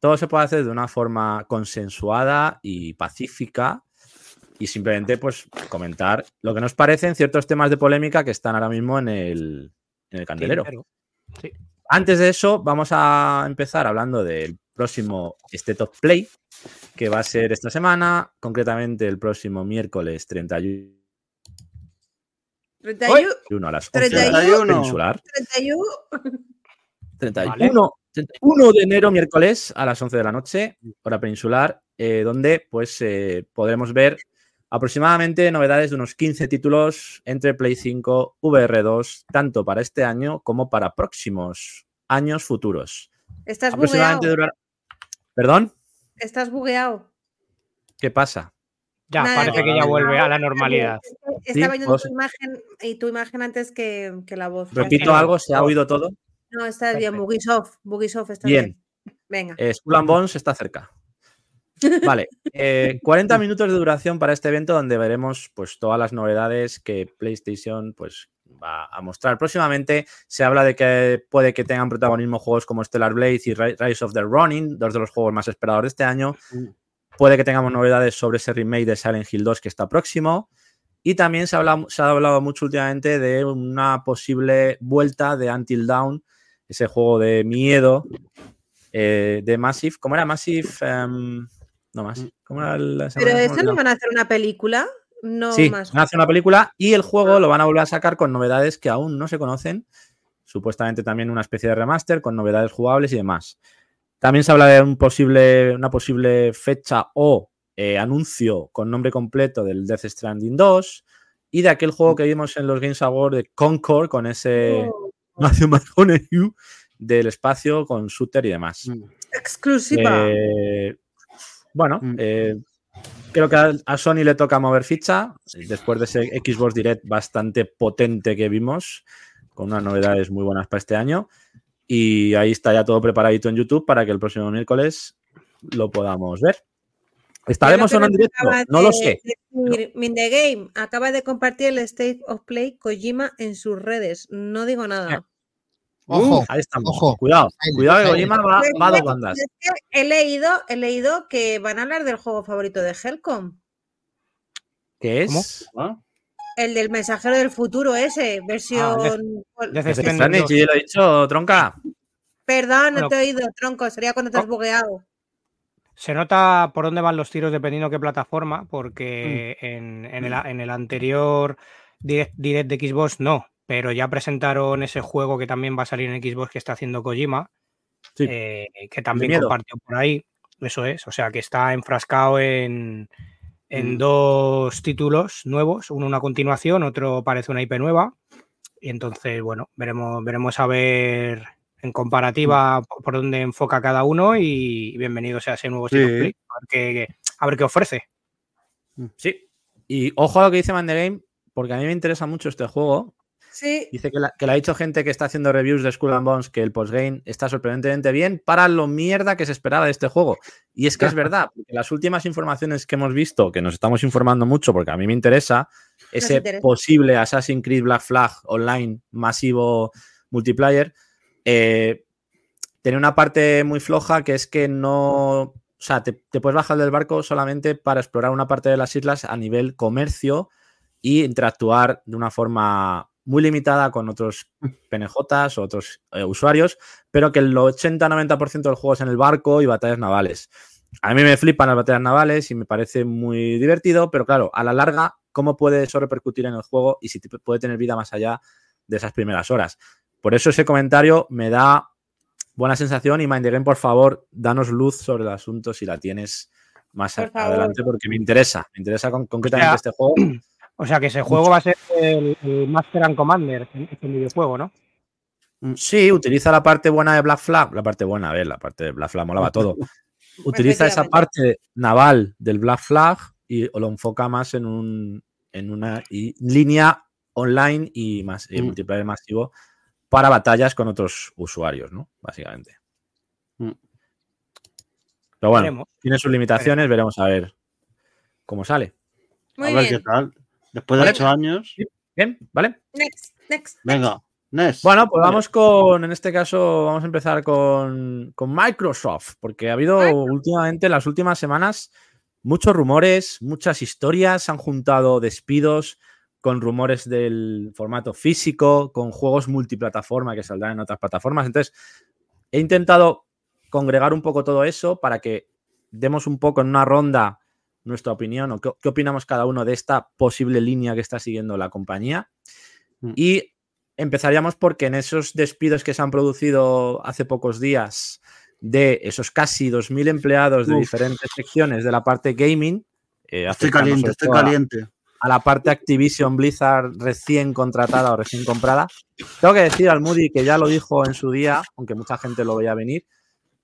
todo se puede hacer de una forma consensuada y pacífica y simplemente pues comentar lo que nos parecen ciertos temas de polémica que están ahora mismo en el, en el candelero. Sí. Antes de eso, vamos a empezar hablando del próximo State of Play, que va a ser esta semana, concretamente el próximo miércoles 31 31, a las 11 31. horas peninsular. 31. 31, 31 de enero, miércoles, a las 11 de la noche, hora peninsular, eh, donde pues eh, podremos ver aproximadamente novedades de unos 15 títulos entre Play 5, VR2, tanto para este año como para próximos años futuros. Estás bugueado. ¿Perdón? Estás bugueado. ¿Qué pasa? Ya, Nada, parece que ya vuelve a la normalidad. Estaba viendo tu imagen y tu imagen antes que, que la voz. Repito algo, ¿se ha oído todo? No, está bien. Bugisoft. Bugisoft está Bien. bien. Venga. Eh, Skull and Bones está cerca. Vale, eh, 40 minutos de duración para este evento donde veremos pues todas las novedades que PlayStation pues va a mostrar próximamente. Se habla de que puede que tengan protagonismo juegos como Stellar Blade y Ri- Rise of the Ronin, dos de los juegos más esperados de este año. Puede que tengamos novedades sobre ese remake de Silent Hill 2 que está próximo. Y también se, habla- se ha hablado mucho últimamente de una posible vuelta de Until Dawn, ese juego de miedo eh, de Massive. ¿Cómo era Massive? Em, no más. ¿Cómo era me- Pero eso no van a hacer una película. No Sí, más. van a hacer una película y el juego lo van a volver a sacar con novedades que aún no se conocen. Supuestamente también una especie de remaster con novedades jugables y demás. También se habla de un posible, una posible fecha o eh, anuncio con nombre completo del Death Stranding 2 y de aquel juego que vimos en los Games Awards de Concord con ese Oh, Matthew McConaughey del espacio con shooter y demás. Mm. exclusiva. Eh, bueno, Mm. eh, creo que a, a Sony le toca mover ficha después de ese Xbox Direct bastante potente que vimos, con unas novedades muy buenas para este año. Y ahí está ya todo preparadito en YouTube para que el próximo miércoles lo podamos ver. ¿Estaremos o no en directo? Acaba No lo de sé. decir, Mindegame acaba de compartir el State of Play Kojima en sus redes. No digo nada. Ojo, Ahí estamos. Ojo. Cuidado, cuidado que. Kojima va, va a dos bandas. He leído, he leído que van a hablar del juego favorito de Helcom. ¿Qué es? ¿Ah? El del mensajero del futuro ese, versión. 2. sí, lo he dicho, tronca. Perdón, no Bueno. te he oído, tronco. Sería cuando te has Oh. bugueado. Se nota por dónde van los tiros dependiendo qué plataforma, porque en, en el, en el anterior direct, direct de Xbox no, pero ya presentaron ese juego que también va a salir en Xbox que está haciendo Kojima, Sí. eh, que también compartió por ahí. Eso es, o sea que está enfrascado en, en Mm. dos títulos nuevos, uno una continuación, otro parece una IP nueva. Y entonces, bueno, veremos, veremos a ver en comparativa por- por dónde enfoca cada uno y bienvenido sea ese nuevo Sí. Play, a ver qué, a ver qué ofrece. Sí. Y ojo a lo que dice Man the Game, porque a mí me interesa mucho este juego. Sí, Dice que, la- que le ha dicho gente que está haciendo reviews de Skull and Bones que el postgame está sorprendentemente bien para lo mierda que se esperaba de este juego. Y es que es verdad, porque las últimas informaciones que hemos visto, que nos estamos informando mucho porque a mí me interesa, ese interesa. posible Assassin's Creed Black Flag online masivo multiplayer, eh, tiene una parte muy floja que es que no. O sea, te, te puedes bajar del barco solamente para explorar una parte de las islas a nivel comercio y interactuar de una forma muy limitada con otros PNJs o otros eh, usuarios, pero que el 80-90% del juego es en el barco y batallas navales. A mí me flipan las batallas navales y me parece muy divertido, pero claro, a la larga, ¿cómo puede eso repercutir en el juego y si te- puede tener vida más allá de esas primeras horas? Por eso ese comentario me da buena sensación y Mind the Game, por favor, danos luz sobre el asunto si la tienes más Por favor. adelante, porque me interesa, me interesa con- concretamente sea, este juego. O sea que ese juego va a ser el, el Master and Commander, este videojuego, ¿no? Sí, utiliza la parte buena de Black Flag. La parte buena, a ver, la parte de Black Flag molaba todo. Utiliza esa parte naval del Black Flag y lo enfoca más en, un, en una y- línea online y más y Mm. multiplayer masivo para batallas con otros usuarios, ¿no? Básicamente. Mm. Pero bueno, Veremos. tiene sus limitaciones, veremos a ver cómo sale. muy a ver bien. qué tal. Después de Vale. ocho años. Bien, ¿vale? Next, next. Venga, Nes. Bueno, pues vamos con, en este caso, vamos a empezar con, con Microsoft, porque ha habido Microsoft. últimamente, en las últimas semanas, muchos rumores, muchas historias, se han juntado despidos con rumores del formato físico, con juegos multiplataforma que saldrán en otras plataformas. Entonces, he intentado congregar un poco todo eso para que demos un poco en una ronda nuestra opinión o qué, qué opinamos cada uno de esta posible línea que está siguiendo la compañía. Mm. Y empezaríamos porque en esos despidos que se han producido hace pocos días de esos casi 2.000 empleados de Uf. diferentes secciones de la parte gaming, eh, Estoy caliente, estoy todo a- caliente. a la parte Activision Blizzard recién contratada o recién comprada. Tengo que decir al Moody que ya lo dijo en su día, aunque mucha gente lo veía venir.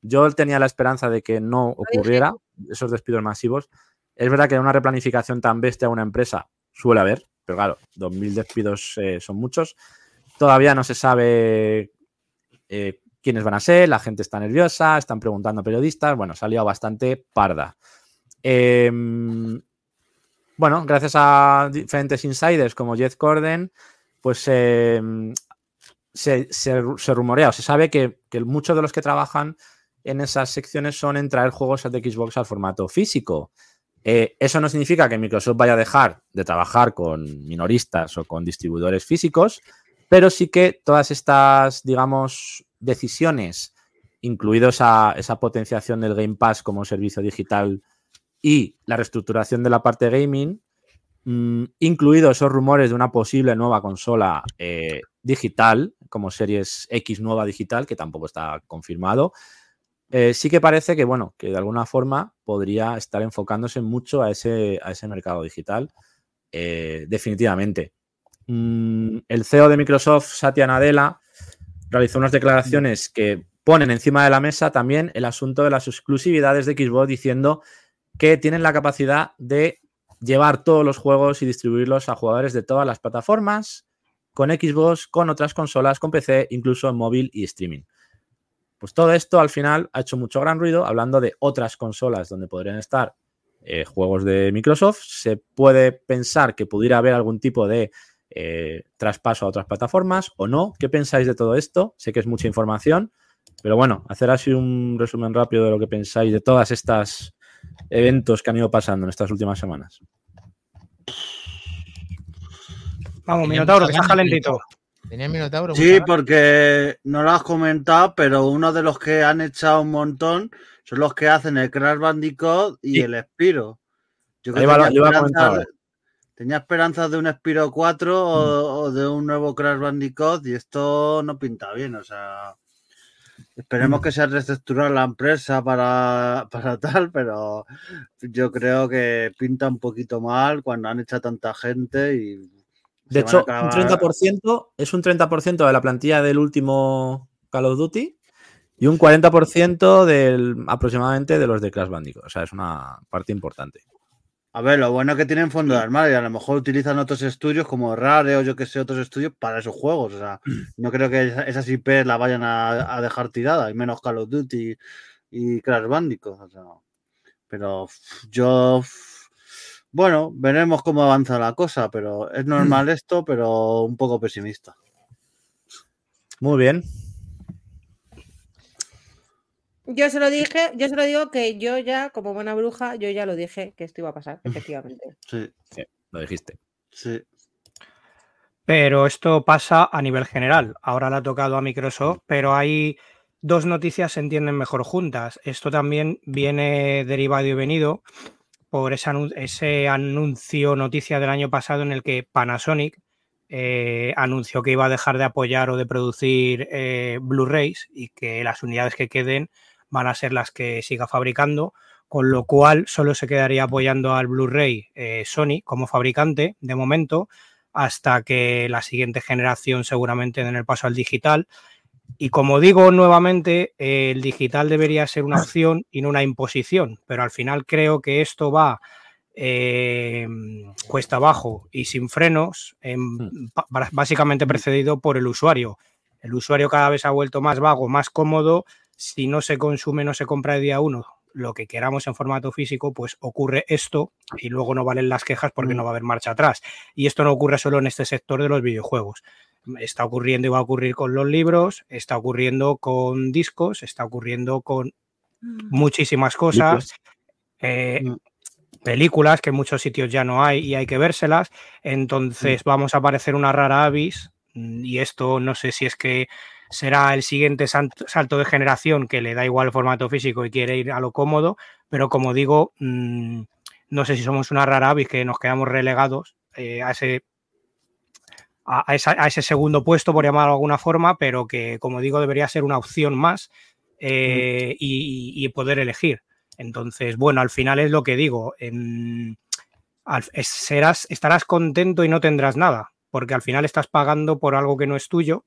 Yo tenía la esperanza de que no ocurriera esos despidos masivos. Es verdad que una replanificación tan bestia a una empresa suele haber, pero claro, 2.000 despidos eh, son muchos. Todavía no se sabe eh, quiénes van a ser, la gente está nerviosa, están preguntando a periodistas. Bueno, se ha liado bastante parda. Em, bueno, gracias a diferentes insiders como Jeff Corden, pues se, se- se rumorea o se sabe que, que muchos de los que trabajan en esas secciones son en traer juegos de Xbox al formato físico. Eh, eso no significa que Microsoft vaya a dejar de trabajar con minoristas o con distribuidores físicos, pero sí que todas estas, digamos, decisiones, incluido esa, esa potenciación del Game Pass como servicio digital y la reestructuración de la parte gaming, mm, incluido esos rumores de una posible nueva consola eh, digital, como Series X nueva digital, que tampoco está confirmado, eh, sí que parece que, bueno, que de alguna forma podría estar enfocándose mucho a ese, a ese mercado digital, eh, definitivamente. Mm, el CEO de Microsoft, Satya Nadella, realizó unas declaraciones que ponen encima de la mesa también el asunto de las exclusividades de Xbox, diciendo que tienen la capacidad de llevar todos los juegos y distribuirlos a jugadores de todas las plataformas, con Xbox, con otras consolas, con PC, incluso en móvil y streaming. Pues todo esto al final ha hecho mucho gran ruido, hablando de otras consolas donde podrían estar eh, juegos de Microsoft. Se puede pensar que pudiera haber algún tipo de eh, traspaso a otras plataformas o no. ¿Qué pensáis de todo esto? Sé que es mucha información, pero bueno, hacer así un resumen rápido de lo que pensáis de todas estas eventos que han ido pasando en estas últimas semanas. Vamos, Minotauro, que estás calentito. Tenía Minotauro. Sí, porque no lo has comentado, pero uno de los que han echado un montón son los que hacen el Crash Bandicoot y Sí. el Spiro. Yo que tenía, esperanzas de, tenía esperanzas de un Spiro 4 o, o de un nuevo Crash Bandicoot y esto no pinta bien. O sea, esperemos que se reestructurado la empresa para, para tal, pero yo creo que pinta un poquito mal cuando han echado tanta gente y. De hecho, un acabar- 30% es un 30% de la plantilla del último Call of Duty y un 40% del, aproximadamente de los de Crash Bandicoot. O sea, es una parte importante. A ver, lo bueno es que tienen fondo de armario a lo mejor utilizan otros estudios como Rare o yo que sé, otros estudios para esos juegos. O sea, no creo que esa- esas IP la vayan a, a dejar tirada, y menos Call of Duty y Crash Bandicoot. o sea, pero yo, bueno, veremos cómo avanza la cosa, pero es normal esto, pero un poco pesimista. Muy bien. Yo se lo dije, yo se lo digo que yo ya, como buena bruja, yo ya lo dije que esto iba a pasar, efectivamente. Sí, Lo dijiste. sí. Pero esto pasa a nivel general. Ahora le ha tocado a Microsoft, pero hay dos noticias se entienden mejor juntas. Esto también viene derivado y venido por ese, anu- ese anuncio, noticia del año pasado en el que Panasonic eh, anunció que iba a dejar de apoyar o de producir eh, Blu-rays y que las unidades que queden van a ser las que siga fabricando, con lo cual solo se quedaría apoyando al Blu-ray eh, Sony como fabricante de momento hasta que la siguiente generación seguramente den el paso al digital. Y como digo nuevamente, eh, el digital debería ser una opción y no una imposición, pero al final creo que esto va eh, cuesta abajo y sin frenos, ba- ba- básicamente precedido por el usuario. El usuario cada vez ha vuelto más vago, más cómodo. Si no se consume, no se compra de día uno lo que queramos en formato físico, pues ocurre esto y luego no valen las quejas porque no va a haber marcha atrás. Y esto no ocurre solo en este sector de los videojuegos. Está ocurriendo y va a ocurrir con los libros, está ocurriendo con discos, está ocurriendo con muchísimas cosas. eh, Mm. películas que en muchos sitios ya no hay y hay que vérselas. Entonces vamos a parecer una rara avis mm, y esto no sé si es que será el siguiente salto de generación que le da igual el formato físico y quiere ir a lo cómodo, pero como digo, mm, no sé si somos una rara avis que nos quedamos relegados eh, a ese a, a esa- a ese segundo puesto, por llamarlo de alguna forma, pero que, como digo, debería ser una opción más eh, y, y poder elegir. Entonces, bueno, al final es lo que digo. en- al- es- serás, estarás contento y no tendrás nada, porque al final estás pagando por algo que no es tuyo.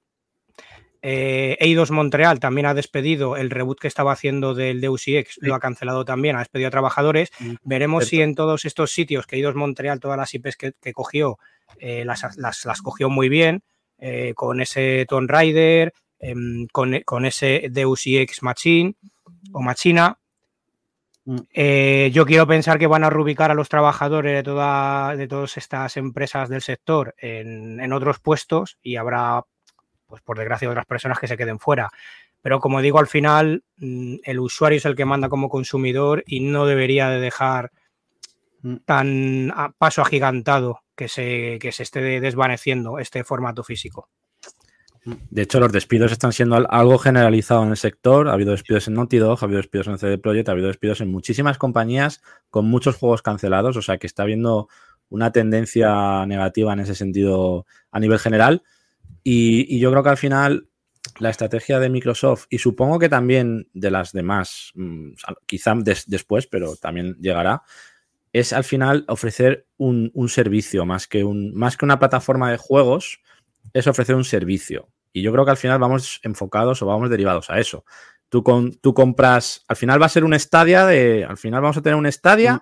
Eh, Eidos Montreal también ha despedido el reboot que estaba haciendo del Deus Ex, lo ha cancelado también, ha despedido a trabajadores. Mm, Veremos si en todos estos sitios que Eidos Montreal, todas las IPs que, que cogió, eh, las, las- las cogió muy bien, eh, con ese Tomb Raider, em, con, con ese Deus Ex Machine o Machina. Mm. Eh, yo quiero pensar que van a reubicar a los trabajadores de, toda, de todas estas empresas del sector en, en otros puestos y habrá, pues por desgracia, otras personas que se queden fuera. Pero como digo, al final mm, el usuario es el que manda como consumidor y no debería de dejar Mm. tan a paso agigantado que se, que se esté desvaneciendo este formato físico. De hecho, los despidos están siendo al- algo generalizado en el sector. Ha habido despidos en Naughty Dog, ha habido despidos en CD Projekt, ha habido despidos en muchísimas compañías con muchos juegos cancelados. O sea que está habiendo una tendencia negativa en ese sentido a nivel general. Y, y yo creo que al final la estrategia de Microsoft y supongo que también de las demás, mm, quizá después, pero también llegará, es al final ofrecer un, servicio más que, un, más que una plataforma de juegos, es ofrecer un servicio. Y yo creo que al final vamos enfocados o vamos derivados a eso. Tú, con, tú compras, al final va a ser un estadia de, al final vamos a tener un estadia, mm.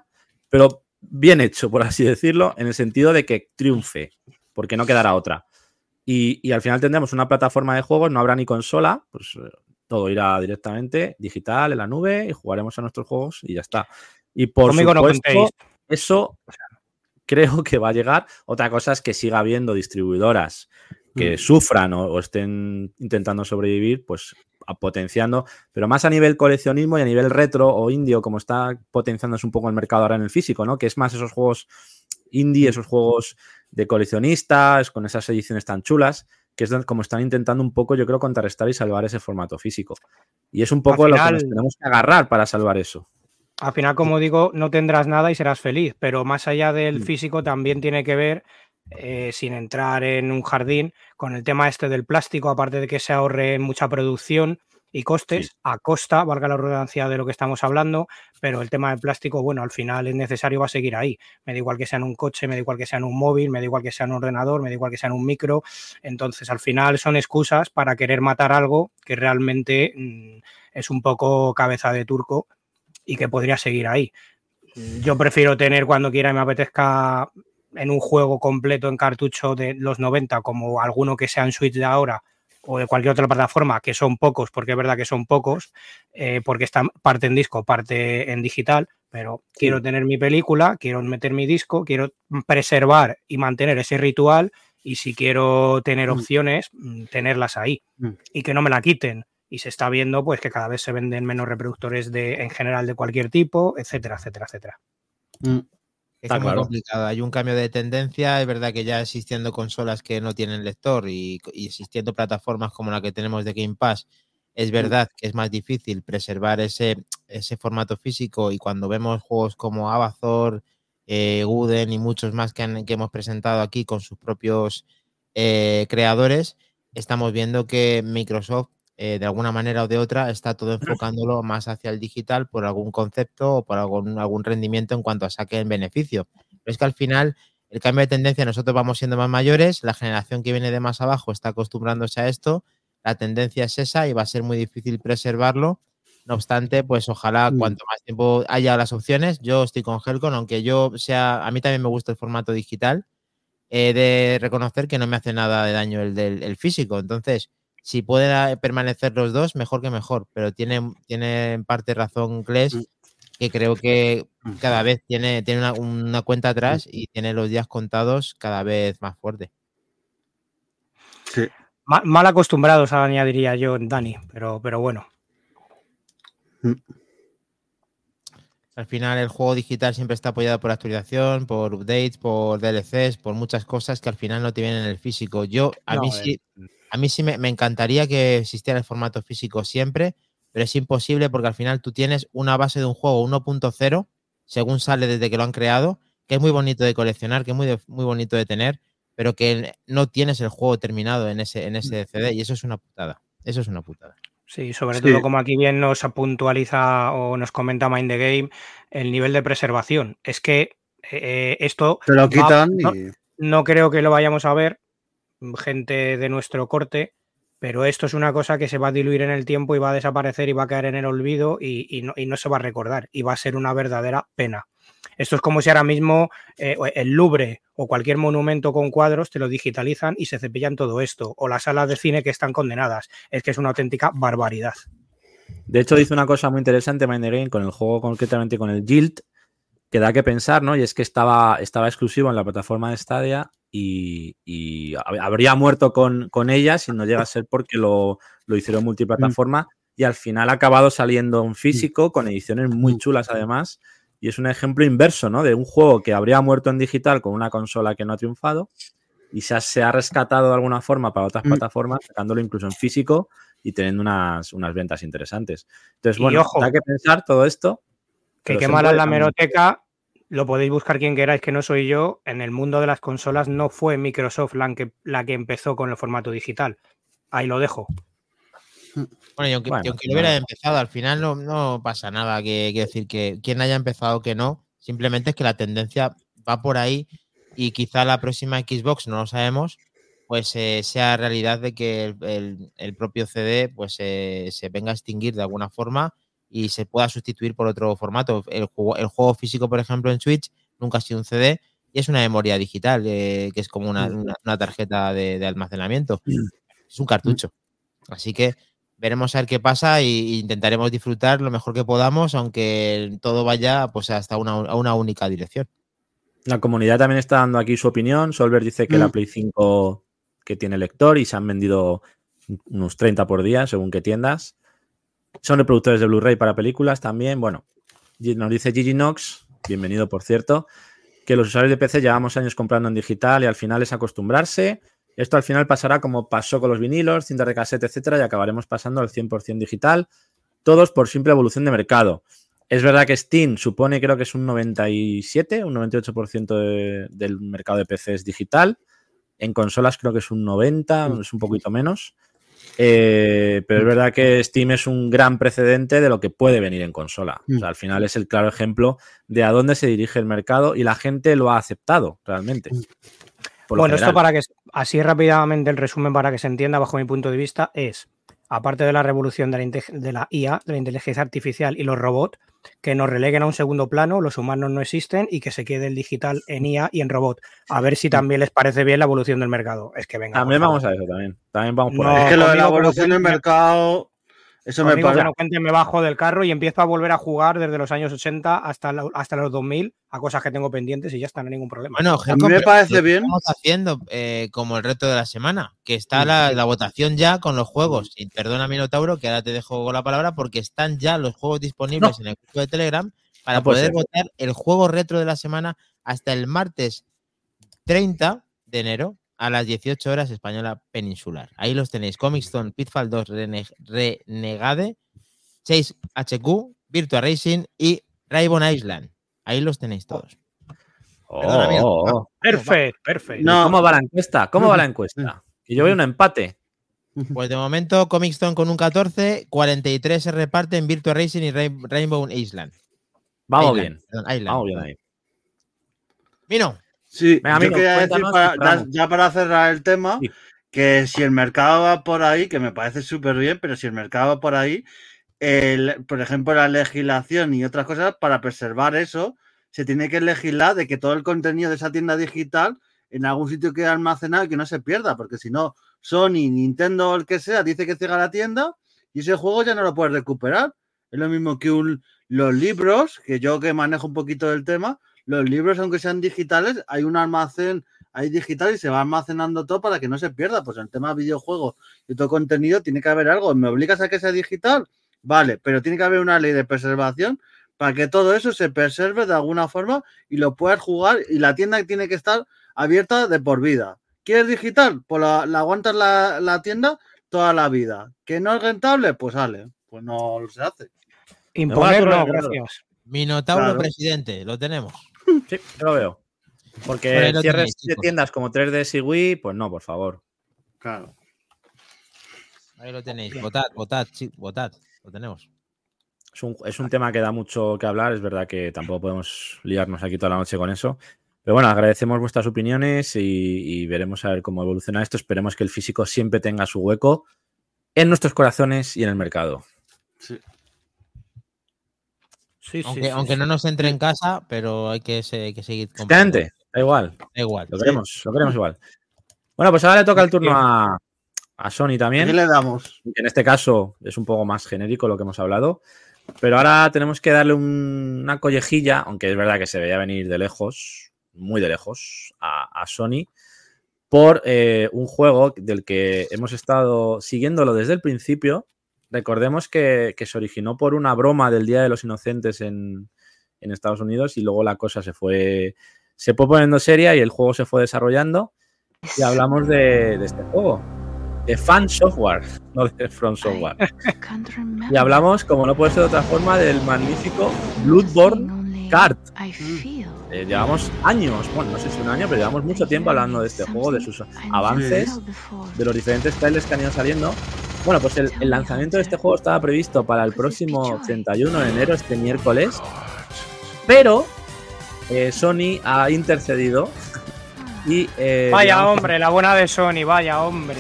pero bien hecho, por así decirlo, en el sentido de que triunfe, porque no quedará otra. Y, al final tendremos una plataforma de juegos, no habrá ni consola, pues eh, todo irá directamente digital en la nube y jugaremos a nuestros juegos y ya está. Y por supuesto, eso creo que va a llegar. Otra cosa es que siga habiendo distribuidoras que mm. sufran o, estén intentando sobrevivir, pues potenciando, pero más a nivel coleccionismo y a nivel retro o indio, como está potenciándose un poco el mercado ahora en el físico, ¿no? Que es más esos juegos indie, esos juegos de coleccionistas, con esas ediciones tan chulas, que es como están intentando un poco, yo creo, contrarrestar y salvar ese formato físico. Y es un poco lo que nos tenemos que agarrar para salvar eso. Al final, como digo, no tendrás nada y serás feliz, pero más allá del mm. físico también tiene que ver, eh, sin entrar en un jardín, con el tema este del plástico, aparte de que se ahorre mucha producción, y costes a costa, valga la redundancia de lo que estamos hablando, pero el tema del plástico, bueno, al final es necesario, va a seguir ahí. Me da igual que sea en un coche, me da igual que sea en un móvil, me da igual que sea en un ordenador, me da igual que sea en un micro. Entonces, al final son excusas para querer matar algo que realmente mm, es un poco cabeza de turco y que podría seguir ahí. Yo prefiero tener cuando quiera y me apetezca en un juego completo en cartucho de los 90 como alguno que sea en Switch de ahora o de cualquier otra plataforma, que son pocos, porque es verdad que son pocos, eh, porque están parte en disco, parte en digital, pero quiero tener mi película, quiero meter mi disco, quiero preservar y mantener ese ritual y si quiero tener mm. opciones, mm, tenerlas ahí mm. y que no me la quiten. Y se está viendo pues que cada vez se venden menos reproductores de, en general de cualquier tipo, etcétera, etcétera, etcétera. Es muy complicado. Hay un cambio de tendencia. Es verdad que ya existiendo consolas que no tienen lector y, existiendo plataformas como la que tenemos de Game Pass, es verdad que es más difícil preservar ese, ese formato físico. Y cuando vemos juegos como Abazor, eh, Guden y muchos más que, hemos presentado aquí con sus propios eh, creadores, estamos viendo que Microsoft eh, de alguna manera o de otra, está todo enfocándolo más hacia el digital por algún concepto o por algún, algún rendimiento en cuanto a saque en beneficio. Pero es que al final el cambio de tendencia, nosotros vamos siendo más mayores, la generación que viene de más abajo está acostumbrándose a esto, la tendencia es esa y va a ser muy difícil preservarlo. No obstante, pues ojalá mm. cuanto más tiempo haya las opciones, yo estoy con Helcon, aunque yo sea, a mí también me gusta el formato digital, he de reconocer que no me hace nada de daño el del físico. Entonces, si pueden permanecer los dos, mejor que mejor, pero tiene, tiene en parte razón Kles, mm. que creo que cada vez tiene, tiene una, cuenta atrás y tiene los días contados cada vez más fuerte. Sí. Mal, acostumbrados, añadiría yo, Dani, pero, pero bueno. Mm. Al final el juego digital siempre está apoyado por actualización, por updates, por DLCs, por muchas cosas que al final no te vienen en el físico. Yo, a mí sí, a mí sí me, encantaría que existiera el formato físico siempre, pero es imposible porque al final tú tienes una base de un juego 1.0, según sale desde que lo han creado, que es muy bonito de coleccionar, que es muy, muy bonito de tener, pero que no tienes el juego terminado en ese, en ese CD y eso es una putada. Eso es una putada. Sí, sobre todo como aquí bien nos puntualiza o nos comenta Mind the Game, el nivel de preservación. Es que eh, esto... lo quitan no creo que lo vayamos a ver gente de nuestro corte, pero esto es una cosa que se va a diluir en el tiempo y va a desaparecer y va a caer en el olvido y, no, se va a recordar y va a ser una verdadera pena. Esto es como si ahora mismo eh, el Louvre o cualquier monumento con cuadros te lo digitalizan y se cepillan todo esto, o las salas de cine que están condenadas. Es que es una auténtica barbaridad. De hecho, dice una cosa muy interesante Mind con el juego, concretamente con el Guild, que da que pensar, ¿no? Y es que estaba, estaba exclusivo en la plataforma de Stadia y, habría muerto con, ella si no llega a ser porque lo, hicieron multiplataforma mm. y al final ha acabado saliendo en físico con ediciones muy mm. chulas además y es un ejemplo inverso, ¿no? De un juego que habría muerto en digital con una consola que no ha triunfado y se ha, rescatado de alguna forma para otras mm. plataformas, sacándolo incluso en físico y teniendo unas, unas ventas interesantes. Entonces, bueno, ojo, hay que pensar todo esto. Que qué mala la meroteca lo podéis buscar quien queráis, que no soy yo. En el mundo de las consolas no fue Microsoft la que, la que empezó con el formato digital. Ahí lo dejo. Bueno, y aunque, y Bueno, aunque lo hubiera empezado, al final no, no pasa nada. Que, quiero decir que quien haya empezado que no, simplemente es que la tendencia va por ahí y quizá la próxima Xbox, no lo sabemos, pues eh, sea realidad de que el, el- el propio CD pues eh, se venga a extinguir de alguna forma y se pueda sustituir por otro formato. El juego, el juego físico, por ejemplo, en Switch nunca ha sido un CD y es una memoria digital, eh, que es como una, Mm. una- una tarjeta de, de almacenamiento. Es un cartucho. Así que veremos a ver qué pasa y intentaremos disfrutar lo mejor que podamos, aunque todo vaya pues hasta una, a una única dirección. La comunidad también está dando aquí su opinión. Solver dice que la Mm. Play 5 que tiene lector y se han vendido unos 30 por día, según qué tiendas. Son reproductores de Blu-ray para películas también. Bueno, nos dice Gigi Knox, bienvenido por cierto, que los usuarios de PC llevamos años comprando en digital y al final es acostumbrarse. Esto al final pasará como pasó con los vinilos, cintas de cassette, etcétera, y acabaremos pasando al 100% digital, todos por simple evolución de mercado. Es verdad que Steam supone, creo que es un 97, un 98% de- del mercado de PC es digital. En consolas creo que es un 90, es un poquito menos. Eh, pero es verdad que Steam es un gran precedente de lo que puede venir en consola. O sea, al final es el claro ejemplo de a dónde se dirige el mercado y la gente lo ha aceptado realmente. Lo Bueno, esto para que, así rápidamente el resumen para que se entienda bajo mi punto de vista es, aparte de la revolución de la, inte- de la IA, de la inteligencia artificial y los robots, que nos releguen a un segundo plano, los humanos no existen y que se quede el digital en IA y en robot. A ver si también les parece bien la evolución del mercado. Es que venga. También vamos a eso también. También vamos por No, ahí. es que lo de la evolución del mercado, eso me parece. no cuente, me bajo del carro y empiezo a volver a jugar desde los años 80 hasta, la- hasta los 2000 a cosas que tengo pendientes y ya está, no hay ningún problema. Bueno, A mí me parece bien. Estamos haciendo eh, como el reto de la semana, que está la, la votación ya con los juegos. Y perdona, Minotauro, que ahora te dejo la palabra porque están ya los juegos disponibles en el grupo de Telegram para No puede poder ser. votar el juego retro de la semana hasta el martes 30 de enero a las 18 horas española peninsular. Ahí los tenéis: Comic Zone, Pitfall 2, Rene- Renegade, Chase HQ, Virtua Racing y Rainbow Island. Ahí los tenéis todos. Oh, Perdona, amigo. oh, oh. Perfecto, perfecto. No. ¿Cómo va la encuesta? ¿Cómo va la encuesta? Que yo veo un empate. Pues de momento, Comic Zone con un 14, 43 se reparte en Virtua Racing y Rain- Rainbow Island. Vamos Island, bien. perdón, Island, Vamos bien ahí. Mino, Sí, Venga, yo amigo, quería decir, para- ya, para cerrar el tema, Sí. que si el mercado va por ahí, que me parece súper bien, pero si el mercado va por ahí, el- por ejemplo, la legislación y otras cosas, para preservar eso, se tiene que legislar de que todo el contenido de esa tienda digital en algún sitio quede almacenado y que no se pierda, porque si no, Sony, Nintendo o el que sea, dice que cierra la tienda y ese juego ya no lo puedes recuperar. Es lo mismo que un- los libros, que yo que manejo un poquito del tema, los libros, aunque sean digitales, hay un almacén ahí digital y se va almacenando todo para que no se pierda. Pues en el tema de videojuegos y todo contenido tiene que haber algo. ¿Me obligas a que sea digital? Vale, pero tiene que haber una ley de preservación para que todo eso se preserve de alguna forma y lo puedas jugar y la tienda tiene que estar abierta de por vida. ¿Quieres digital? Pues la, la aguantas la, la tienda toda la vida. ¿Que no es rentable? Pues sale. Pues no se hace. Imponer, no, gracias. Minotauro Claro. presidente, lo tenemos. Sí, yo lo veo. Porque cierres de tiendas como 3DS y Wii, pues no, por favor. Claro. Ahí lo tenéis. Votad, votad, sí, votad. Lo tenemos. Es un, es un tema que da mucho que hablar. Es verdad que tampoco podemos liarnos aquí toda la noche con eso. Pero bueno, agradecemos vuestras opiniones y, y veremos a ver cómo evoluciona esto. Esperemos que el físico siempre tenga su hueco en nuestros corazones y en el mercado. Sí. Sí, sí, Aunque, sí, aunque sí. no nos entre en casa, pero hay que, se- que seguir. Efectivamente, da igual. Da igual. Lo queremos, lo queremos igual. Bueno, pues ahora le toca el turno a, a Sony ¿Qué también. le damos? En este caso es un poco más genérico lo que hemos hablado. Pero ahora tenemos que darle un- una collejilla, aunque es verdad que se veía venir de lejos, muy de lejos, a, a Sony, por eh, un juego del que hemos estado siguiéndolo desde el principio. Recordemos que, que se originó por una broma del Día de los Inocentes en, en Estados Unidos y luego la cosa se fue, se fue poniendo seria y el juego se fue desarrollando. Y hablamos de, de este juego, de Fan Software, no de From Software. Y hablamos, como no puede ser de otra forma, del magnífico Bloodborne Kart. Eh, llevamos años, bueno, no sé si un año, pero llevamos mucho tiempo hablando de este juego, de sus avances, de los diferentes trailers que han ido saliendo. Bueno, pues el, el lanzamiento de este juego estaba previsto para el próximo 31 de enero, este miércoles. Pero eh, Sony ha intercedido y eh, Vaya digamos, hombre, la buena de Sony, vaya hombre.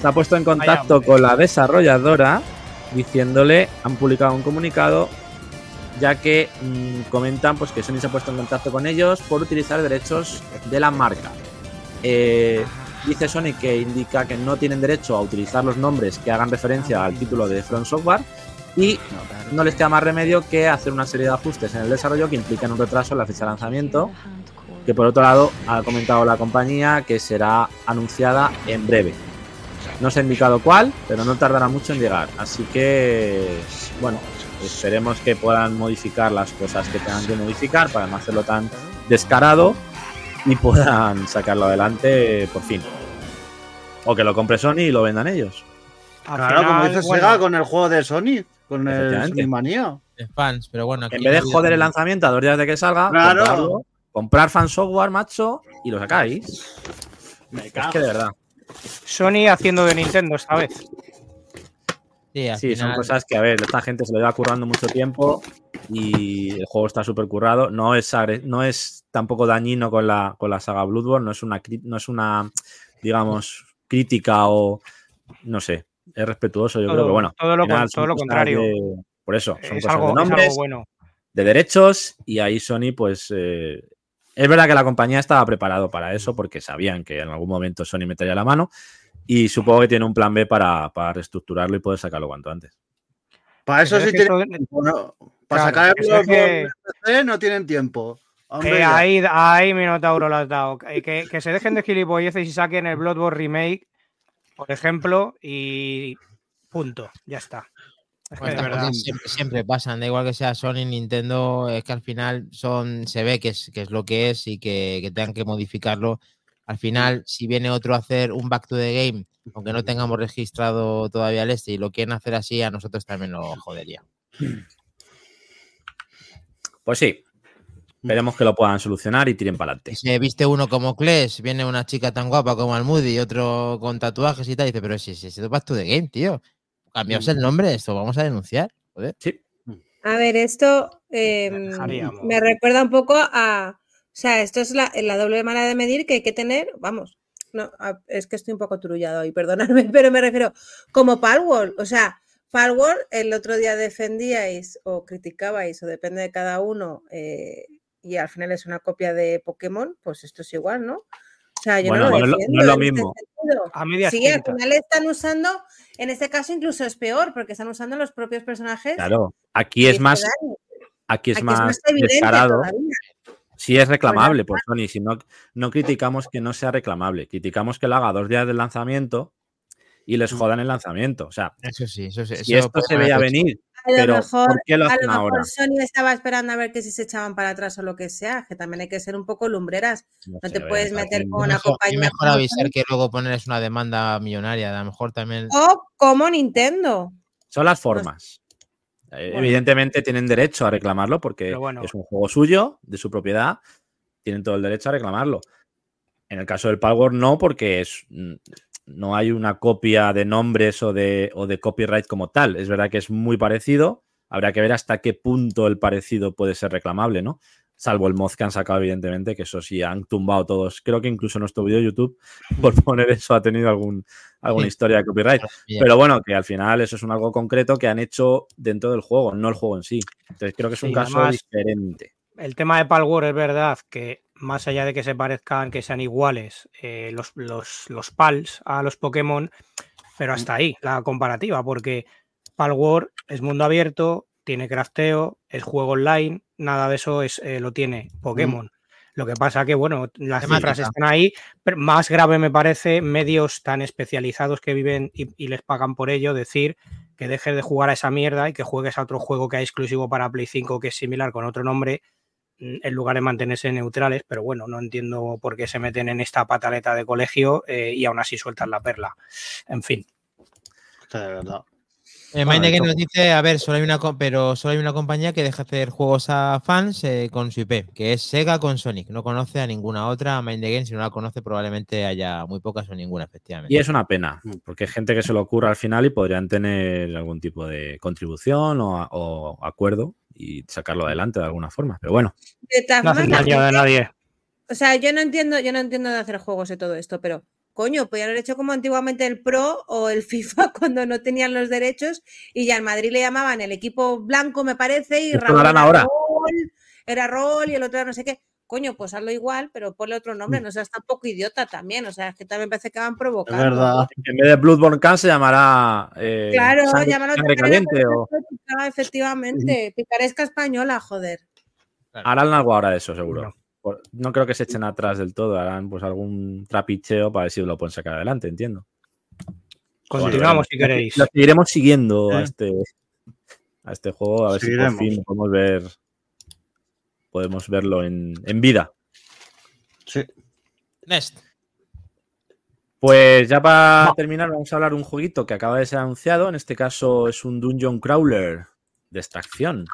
se ha puesto en contacto con la desarrolladora diciéndole, han publicado un comunicado, ya que mm, comentan pues, que Sony se ha puesto en contacto con ellos por utilizar derechos de la marca. Eh, dice Sony que indica que no tienen derecho a utilizar los nombres que hagan referencia al título de Front Software y no les queda más remedio que hacer una serie de ajustes en el desarrollo que implican un retraso en la fecha de lanzamiento, que por otro lado ha comentado la compañía que será anunciada en breve. No se ha indicado cuál, pero no tardará mucho en llegar. Así que, bueno, esperemos que puedan modificar las cosas que tengan que modificar para no hacerlo tan descarado y puedan sacarlo adelante por fin. O que lo compre Sony y lo vendan ellos. Al Claro, como final, dice bueno, Sega con el juego de Sony, con el. Sony Manía. de fans, pero bueno. aquí En vez de joder el lanzamiento a dos días de que salga, Claro. comprarlo, comprar fan software, macho, y lo sacáis. Me Es cago. que de verdad. Sony haciendo de Nintendo esta vez. Sí, son cosas que, a ver, esta gente se lo lleva currando mucho tiempo y el juego está súper currado. No es, no es tampoco dañino con la, con la saga Bloodborne, no es una, no es una digamos, crítica o no sé, es respetuoso, yo Todo- creo que bueno. todo lo al final todo lo contrario. de- por eso, son Es cosas algo, de es nombres, algo bueno. de derechos y ahí Sony pues eh, es verdad que la compañía estaba preparado para eso porque sabían que en algún momento Sony metería la mano y supongo que tiene un plan B para, para reestructurarlo y poder sacarlo cuanto antes. Para eso sí que tienen esto- tiempo, ¿no? Para Claro, sacar el que- PC no tienen tiempo. Hombre, Eh, ahí, ahí Minotauro lo has dado. Que, que se dejen de gilipolleces y saquen el Bloodborne Remake, por ejemplo, y punto. Ya está. Estas cosas siempre, siempre pasan, da igual que sea Sony, Nintendo, es que al final son, se ve que es, que es lo que es y que, que tengan que modificarlo. Al final, si viene otro a hacer un back to the game, aunque no tengamos registrado todavía el este y lo quieren hacer así, a nosotros también lo jodería. Pues sí, esperemos que lo puedan solucionar y tiren para adelante. Se viste uno como Clash, viene una chica tan guapa como Almudi y otro con tatuajes y tal, y dice, pero si si es back to the game, tío. Cambiaos el nombre de esto, vamos a denunciar. Joder. Sí, A ver, esto dejaríamos. me recuerda un poco a. O sea, esto es la, la doble manera de medir que hay que tener. Vamos, no, es que estoy un poco trullado y perdonadme, pero me refiero como Palworld. O sea, Palworld el otro día defendíais o criticabais, o depende de cada uno, eh, y al final es una copia de Pokémon, pues esto es igual, ¿no? O sea, yo Bueno, no lo lo- no defiendo es lo este mismo. A medias Sí, al final están usando, en este caso incluso es peor, porque están usando los propios personajes. claro. Aquí es más, aquí es más evidente descarado. todavía. Sí es reclamable por Sony, si no, no criticamos que no sea reclamable, criticamos que lo haga dos días del lanzamiento y les jodan el lanzamiento. O sea, Eso sí, eso sí. si eso esto se veía venir, A lo pero mejor, ¿por qué lo a hacen lo mejor ahora? Sony estaba esperando a ver que si se echaban para atrás o lo que sea, que también hay que ser un poco lumbreras. No te puedes meter con Es una mejor, es compañía mejor como avisar que luego ponerles una demanda millonaria. A lo mejor también. o como Nintendo. Son las formas. Eh, Bueno. Evidentemente tienen derecho a reclamarlo porque bueno. es un juego suyo, de su propiedad, tienen todo el derecho a reclamarlo. En el caso del Palworld no, porque es, mm, no hay una copia de nombres o de, o de copyright como tal. Es verdad que es muy parecido. Habrá que ver hasta qué punto el parecido puede ser reclamable, ¿no? Salvo el mod que han sacado, evidentemente, que eso sí han tumbado todos. Creo que incluso nuestro vídeo de YouTube, por poner eso, ha tenido algún, alguna Sí. historia de copyright. Bien. Pero bueno, que al final eso es un algo concreto que han hecho dentro del juego, no el juego en sí. Entonces creo que es un Sí, caso además- diferente. El tema de Palworld es verdad que más allá de que se parezcan, que sean iguales eh, los, los, los PALs a los Pokémon, pero hasta ahí la comparativa, porque Palworld es mundo abierto, tiene crafteo, es juego online, nada de eso es, eh, lo tiene Pokémon. Lo que pasa que, bueno, las cifras están ahí, pero más grave me parece medios tan especializados que viven y, y les pagan por ello decir que dejes de jugar a esa mierda y que juegues a otro juego que hay exclusivo para Play 5 que es similar con otro nombre mm, en lugar de mantenerse neutrales, pero bueno, no entiendo por qué se meten en esta pataleta de colegio eh, y aún así sueltan la perla. En fin, de verdad. Eh, Bueno, esto- nos dice, a ver, solo hay una pero solo hay una compañía que deja hacer juegos a fans eh, con su IP, que es Sega con Sonic. No conoce a ninguna otra. Mindegame, si no la conoce, probablemente haya muy pocas o ninguna, efectivamente. Y es una pena, porque hay gente que se lo ocurra al final y podrían tener algún tipo de contribución o, acuerdo y sacarlo adelante de alguna forma. Pero bueno, De No hacen formas, daño a nadie. O sea, yo no entiendo, yo no entiendo de hacer juegos y todo esto, pero coño, podrían haber hecho como antiguamente el Pro o el FIFA cuando no tenían los derechos y ya en Madrid le llamaban el equipo blanco, me parece, y harán era ahora. Rol, era Rol y el otro era no sé qué. Coño, pues hazlo igual, pero ponle otro nombre, Mm. no seas tampoco idiota también. O sea, es que también parece que van Es provocando. verdad. en vez de Bloodborne Khan se llamará eh, Claro, sangre, llámalo caliente o efectivamente. Picaresca española, joder. harán algo ahora de eso, seguro. No. Creo que se echen atrás del todo, harán pues algún trapicheo para ver si lo pueden sacar adelante, entiendo. Continuamos si queréis. Lo seguiremos siguiendo a Sí. este, a este juego, a ver Seguiremos. si por fin podemos ver podemos verlo en, en vida. Sí. Next. Pues ya para terminar, vamos a hablar de un jueguito que acaba de ser anunciado. En este caso es un dungeon crawler de extracción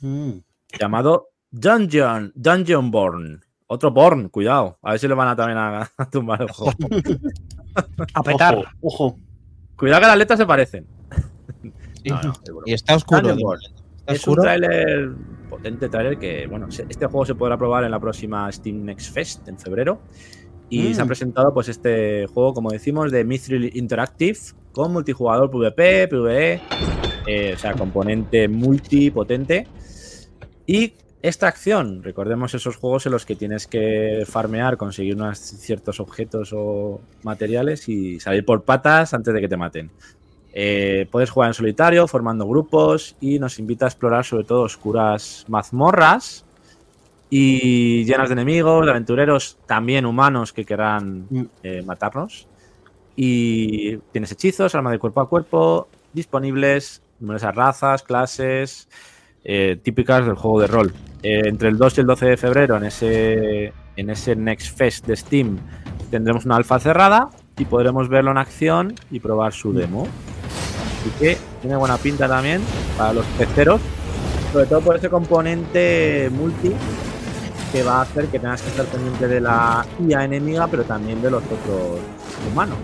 Mm. llamado Dungeon, Dungeon Born. Otro Born, cuidado. A ver si le van a también a, a tumbar el juego. A petar. Ojo, ojo. Cuidado que las letras se parecen. Sí. No, no, es broma. Y está oscuro. Está Es un tráiler, potente tráiler que, bueno, este juego se podrá probar en la próxima Steam Next Fest en febrero. Y Mm. se ha presentado pues este juego, como decimos, de Mithril Interactive con multijugador PvP, PvE, eh, o sea, componente multipotente. Y extracción, recordemos esos juegos en los que tienes que farmear, conseguir unos ciertos objetos o materiales y salir por patas antes de que te maten. Eh, puedes jugar en solitario, formando grupos y nos invita a explorar sobre todo oscuras mazmorras y llenas de enemigos, de aventureros, también humanos que querrán Mm. eh, matarnos. Y tienes hechizos, armas de cuerpo a cuerpo, disponibles, numerosas razas, clases, eh, típicas del juego de rol. Eh, entre el 2 y el 12 de febrero, en ese, en ese Next Fest de Steam, tendremos una alfa cerrada y podremos verlo en acción y probar su demo. Así que tiene buena pinta también para los terceros, sobre todo por ese componente multi que va a hacer que tengas que estar pendiente de la IA enemiga, pero también de los otros humanos.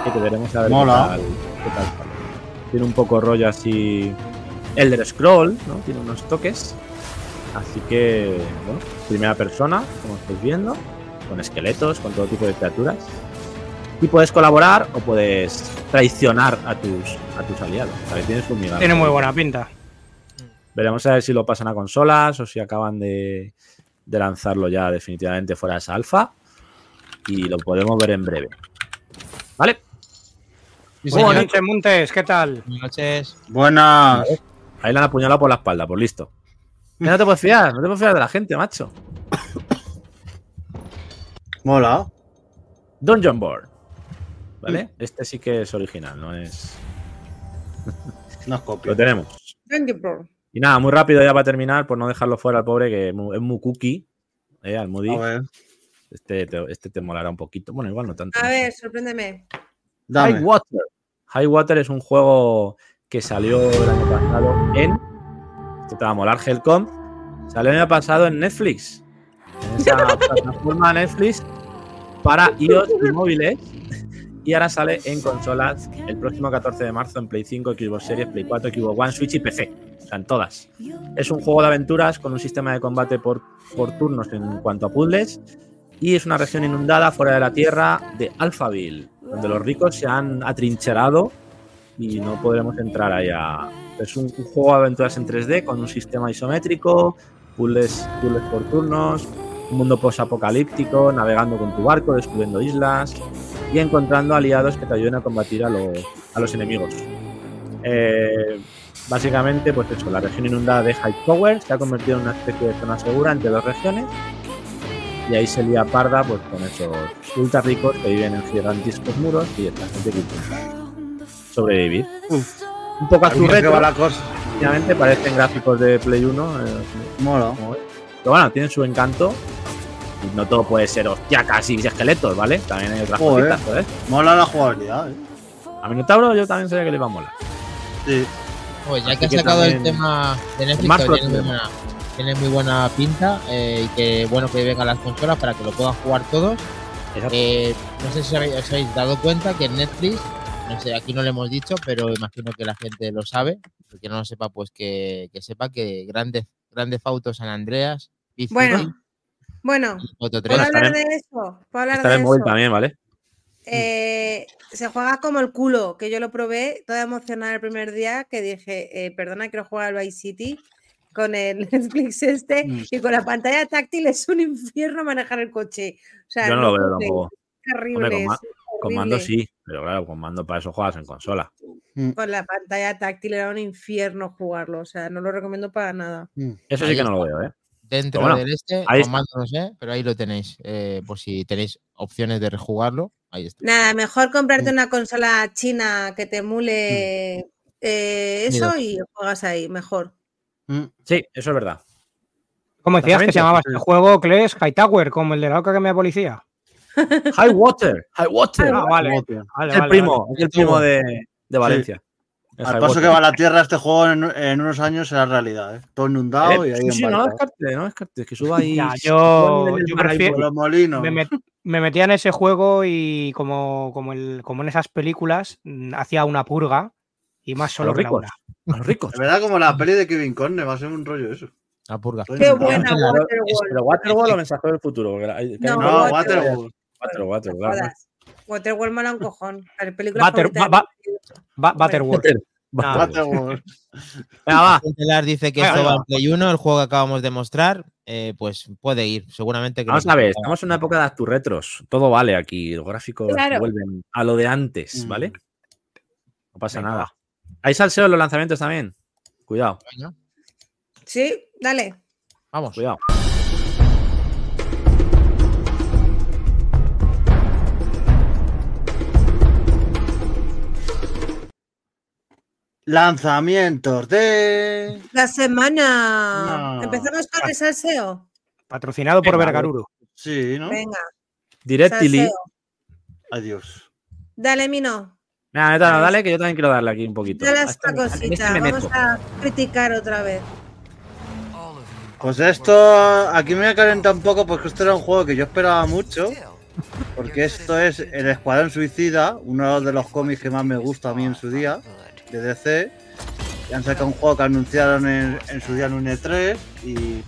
Así que veremos a ver qué tal, qué tal sale. Tiene un poco rollo así Elder Scroll, ¿no? Tiene unos toques. Así que, bueno, primera persona, como estáis viendo, con esqueletos, con todo tipo de criaturas. Y puedes colaborar o puedes traicionar a tus, a tus aliados. O sea, que tienes un. Tiene muy buena pinta. Veremos a ver si lo pasan a consolas o si acaban de, de lanzarlo ya definitivamente fuera de esa alfa. Y lo podemos ver en breve. ¿Vale? Sí, Buenas noches, Montes, ¿qué tal? Buenas noches. Buenas. Ahí le han apuñalado por la espalda, pues listo. Ya no te puedes fiar, no te puedes fiar de la gente, macho. Mola. Dungeon Board. ¿Vale? Este sí que es original, no es. No es Lo copia. tenemos. Thank you, bro. Y nada, muy rápido ya para terminar, por no dejarlo fuera al pobre, que es muy, es muy cookie. ¿eh? Al Moody. A ver, Este te, este te molará un poquito. Bueno, igual no tanto. A ver, sorpréndeme. dame. High Water. High Water es un juego que salió el año pasado en. Esto te va a molar, Helcom. Salió el año pasado en Netflix. En esa plataforma Netflix para iOS y móviles. Y ahora sale en consolas el próximo 14 de marzo en Play 5, Xbox Series, Play 4, Xbox One, Switch y PC. O sea, en todas. Es un juego de aventuras con un sistema de combate por, por turnos en cuanto a puzzles. Y es una región inundada fuera de la tierra de Alphaville, donde los ricos se han atrincherado y no podremos entrar allá. Es un, juego de aventuras en 3D con un sistema isométrico, puzzles, puzzles por turnos, un mundo post-apocalíptico, navegando con tu barco, descubriendo islas y encontrando aliados que te ayuden a combatir a los, a los enemigos. Eh, básicamente, pues eso, la región inundada de High Tower se ha convertido en una especie de zona segura entre dos regiones y ahí se lía parda pues con esos ultra ricos que viven en gigantescos muros y esta gente que sobrevivir. Uf. Un poco a su Mira que retro, va la cosa. obviamente parecen gráficos de Play 1, eh, pero bueno, tienen su encanto. Y no todo puede ser hostiacas y esqueletos, ¿vale? También hay otras Joder. cositas, ¿sabes? Mola la jugabilidad, eh. A Minotauro yo también sabía que le iba a molar. Sí. Pues ya Así que has que sacado el tema de Netflix, Más que tiene, muy buena, tiene muy buena pinta eh, y que bueno que vengan las consolas para que lo puedan jugar todos. Eh, no sé si habéis, os habéis dado cuenta que en Netflix, no sé, aquí no lo hemos dicho, pero imagino que la gente lo sabe. El que no lo sepa, pues que, que sepa que grandes, grandes autos San Andreas, Vice Bueno, Bueno, Moto 3. ¿puedo hablar de eso? ¿Puedo hablar Está de móvil también, ¿vale? Eh, se juega como el culo, que yo lo probé toda emocionada el primer día que dije, eh, perdona, quiero jugar al Vice City con el Netflix este Mm. y con la pantalla táctil es un infierno manejar el coche. O sea, Yo no lo veo tampoco. es horrible, con ma- es Con mando horrible. sí, pero claro, con mando para eso juegas en consola. Mm, Con la pantalla táctil era un infierno jugarlo, o sea, no lo recomiendo para nada. mm. Eso Ahí sí que no lo veo, ¿eh? Dentro bueno, del este, ahí con está. mando no sé, pero ahí lo tenéis. eh, por si tenéis opciones de rejugarlo, ahí está. Nada, mejor comprarte Mm. una consola china que te emule eh, eso y juegas ahí, mejor. Mm. Sí, eso es verdad. ¿Cómo decías que se llamaba este juego, Kles? Hightower, como el de la Oca que me da policía. High Water, High Water. Ah, vale. Hostia. vale, es el vale, primo, es el primo de, de Valencia. Es Al paso que Water. va la Tierra, este juego en, en unos años será realidad. ¿eh? Todo inundado Eh, y ahí sí, sí, no descartes, no lo descartes, que suba ahí. Ya, yo- yo prefiero- los molinos. Me, met- me metía en ese juego y como, como, el, como en esas películas, mm, hacía una purga y más a solo los que ricos. A los ricos. De verdad, como la peli de Kevin Conne, va a ser un rollo eso. La purga. Qué buena Waterworld. Pero Waterworld o Mensajero del Futuro. Porque hay- que No, No, Waterworld. Water, No claro. Waterworld mola un cojón. La película. Ba-. Waterworld. Venga, va. Telar dice que Venga, esto va en Play 1, el juego que acabamos de mostrar, eh, pues puede ir, seguramente que Vamos nos- a ver, estamos en una época de Acturretros. Todo vale aquí. Los gráficos Claro. vuelven a lo de antes, Mm. ¿vale? No pasa Venga, nada. ¿Hay salseo en los lanzamientos también? Cuidado, Sí, dale. Vamos. cuidado. Lanzamientos de. La semana. No. Empezamos con el salseo. Patrocinado por Venga, Vergaruro. Sí, ¿no? Venga, Directly. salseo. Adiós. Dale, Mino. Mira, Netano, dale, que yo también quiero darle aquí un poquito. Dale A a esta este- este cosita. me Vamos a criticar otra vez. Pues esto, aquí me voy a calentar un poco porque esto era un juego que yo esperaba mucho. Porque esto es El Escuadrón Suicida, uno de los cómics que más me gusta a mí en su día, de DC. Y han sacado un juego que anunciaron en, su día en un E3 y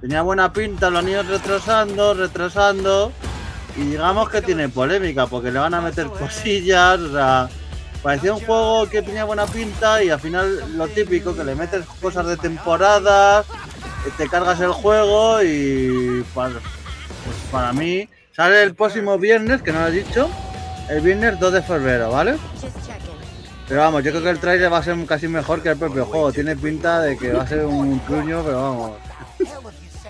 tenía buena pinta, lo han ido retrasando, retrasando. Y digamos que tiene polémica porque le van a meter cosillas, o sea, parecía un juego que tenía buena pinta y al final lo típico, que le metes cosas de temporada, eh, te cargas el juego y para, pues para mí sale el próximo viernes, que no lo he dicho, el viernes 2 de febrero, ¿vale? Pero vamos, yo creo que el trailer va a ser casi mejor que el propio juego. Tiene pinta de que va a ser un truño, pero vamos.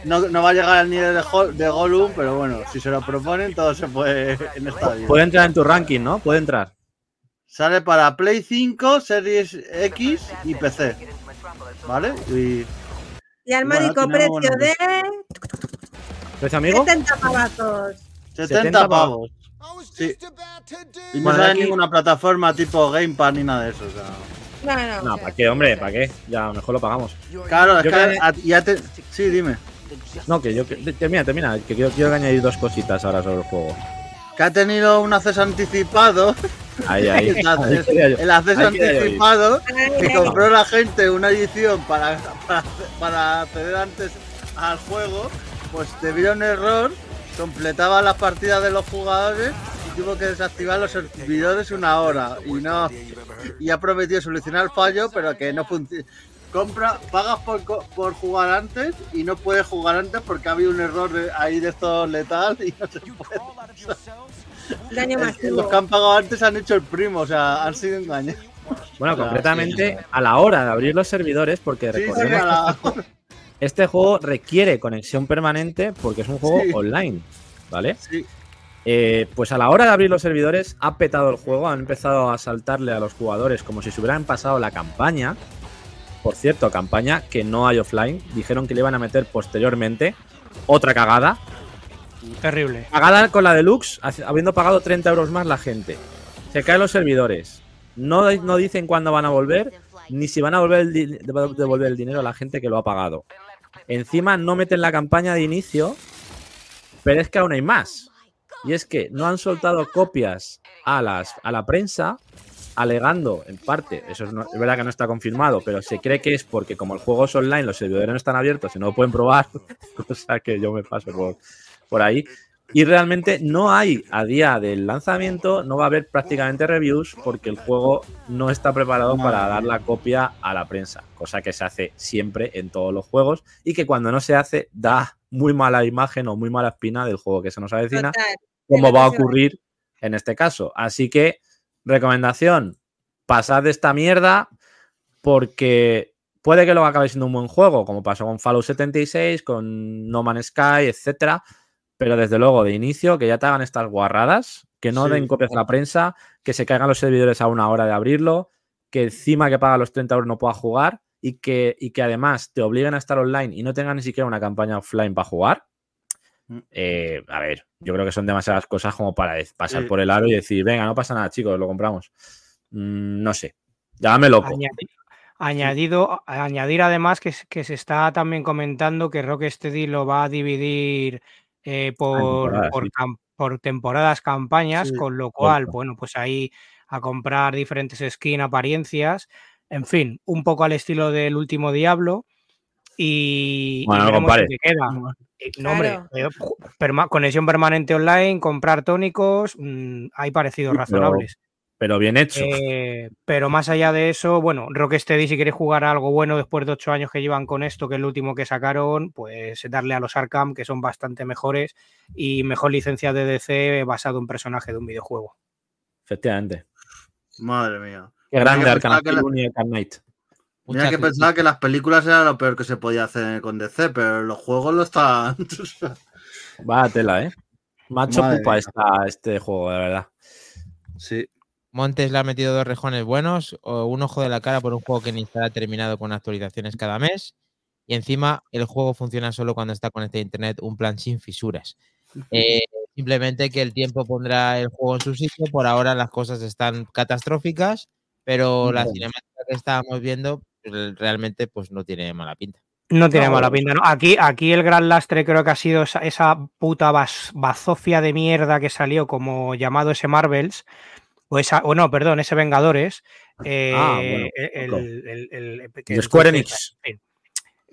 No, no va a llegar al nivel de, Hol- de Gollum, pero bueno, si se lo proponen, todo se puede en esta vida. Puede entrar en tu ranking, ¿no? Puede entrar. Sale para Play 5, Series X y PC. ¿Vale? Y Y al módico precio de ¿Precio amigo? 70 pavazos. 70, 70 pavos. Sí. Y no sale ninguna plataforma tipo Game Pass ni nada de eso. o sea. No, no. No, ¿para qué, hombre? ¿Para qué? Ya mejor lo pagamos. Claro, es que a- ya te. Sí, dime. No, que yo. que- termina, termina. Que quiero, quiero añadir dos cositas ahora sobre el juego. Que ha tenido un acceso anticipado. Ahí, ahí. el acceso, el anticipado. Que compró la gente una edición para, para, para acceder antes al juego. Pues debido a un error, completaba las partidas de los jugadores y tuvo que desactivar los servidores una hora. Y no. Y ha prometido solucionar el fallo, pero que no funciona. Compra, pagas por, co- por jugar antes y no puedes jugar antes porque ha habido un error de- ahí de estos letal y no se puede. daño los que han pagado antes han hecho el primo, o sea, han sido engañados. Bueno, Claro, concretamente a la hora de abrir los servidores, porque Sí, sí, recordemos a la- que este juego requiere conexión permanente porque es un juego Sí. online, ¿vale? sí. Eh, pues a la hora de abrir los servidores ha petado el juego, han empezado a saltarle a los jugadores como si se hubieran pasado la campaña. Por cierto, campaña que no hay offline. Dijeron que le iban a meter posteriormente otra cagada. Terrible. Cagada con la deluxe, habiendo pagado 30 euros más la gente. Se caen los servidores. No, no dicen cuándo van a volver, ni si van a volver el devolver el dinero a la gente que lo ha pagado. Encima no meten la campaña de inicio, pero es que aún hay más. Y es que no han soltado copias a, las, a la prensa, alegando, en parte, eso es, no- verdad que no está confirmado, pero se cree que es porque como el juego es online, los servidores no están abiertos y no lo pueden probar, cosa que yo me paso por, por ahí. Y realmente no hay, a día del lanzamiento, no va a haber prácticamente reviews porque el juego no está preparado para dar la copia a la prensa, cosa que se hace siempre en todos los juegos y que cuando no se hace da muy mala imagen o muy mala espina del juego que se nos avecina Total. como va a ocurrir en este caso. Así que, recomendación, pasad de esta mierda porque puede que luego acabe siendo un buen juego, como pasó con Fallout 76, con No Man's Sky, etcétera, pero desde luego de inicio que ya te hagan estas guarradas, que no Sí. den copias a la prensa, que se caigan los servidores a una hora de abrirlo, que encima que paga los 30 euros no pueda jugar y que, y que además te obliguen a estar online y no tengan ni siquiera una campaña offline para jugar. Mm. Eh, a ver, yo creo que son demasiadas cosas como para pasar por el aro y decir, venga, no pasa nada, chicos, lo compramos. Mm, no sé. Llámame loco. Añadi- Añadido, añadir además que, que se está también comentando que Rocksteady lo va a dividir eh, por, temporadas, por, sí. cam- por temporadas, campañas, Sí, con lo cual, bueno, pues ahí a comprar diferentes skins, apariencias, en fin, un poco al estilo del último Diablo. Y, y Bueno, no compares. qué queda. Eh, no, hombre, Claro. eh, perma- conexión permanente online, comprar tónicos, mm, hay parecidos Sí, pero- razonables. Pero bien hecho. Eh, pero más allá de eso, bueno, Rocksteady, si quieres jugar a algo bueno después de ocho años que llevan con esto, que es el último que sacaron, pues darle a los Arkham, que son bastante mejores y mejor licencia de DC basado en personaje de un videojuego. Efectivamente. Madre mía. Qué Mira grande Arkham la- y Arkham Knight. Mira que pensaba que las películas era lo peor que se podía hacer con DC, pero los juegos lo están. Vaya tela, ¿eh? Macho Madre pupa está este juego, de verdad. sí. Montes le ha metido dos rejones buenos, o un ojo de la cara por un juego que ni estará terminado con actualizaciones cada mes. Y encima el juego funciona solo cuando está conectado a internet, un plan sin fisuras. Eh, simplemente que el tiempo pondrá el juego en su sitio. Por ahora las cosas están catastróficas, pero la cinemática que estábamos viendo pues, realmente pues no tiene mala pinta. No tiene No, mala pinta, ¿no? Aquí, aquí el gran lastre creo que ha sido esa, esa puta bas- bazofia de mierda que salió como llamado ese Marvels, o esa, o no, perdón, ese Vengadores. eh, Ah, bueno, el, Square Enix.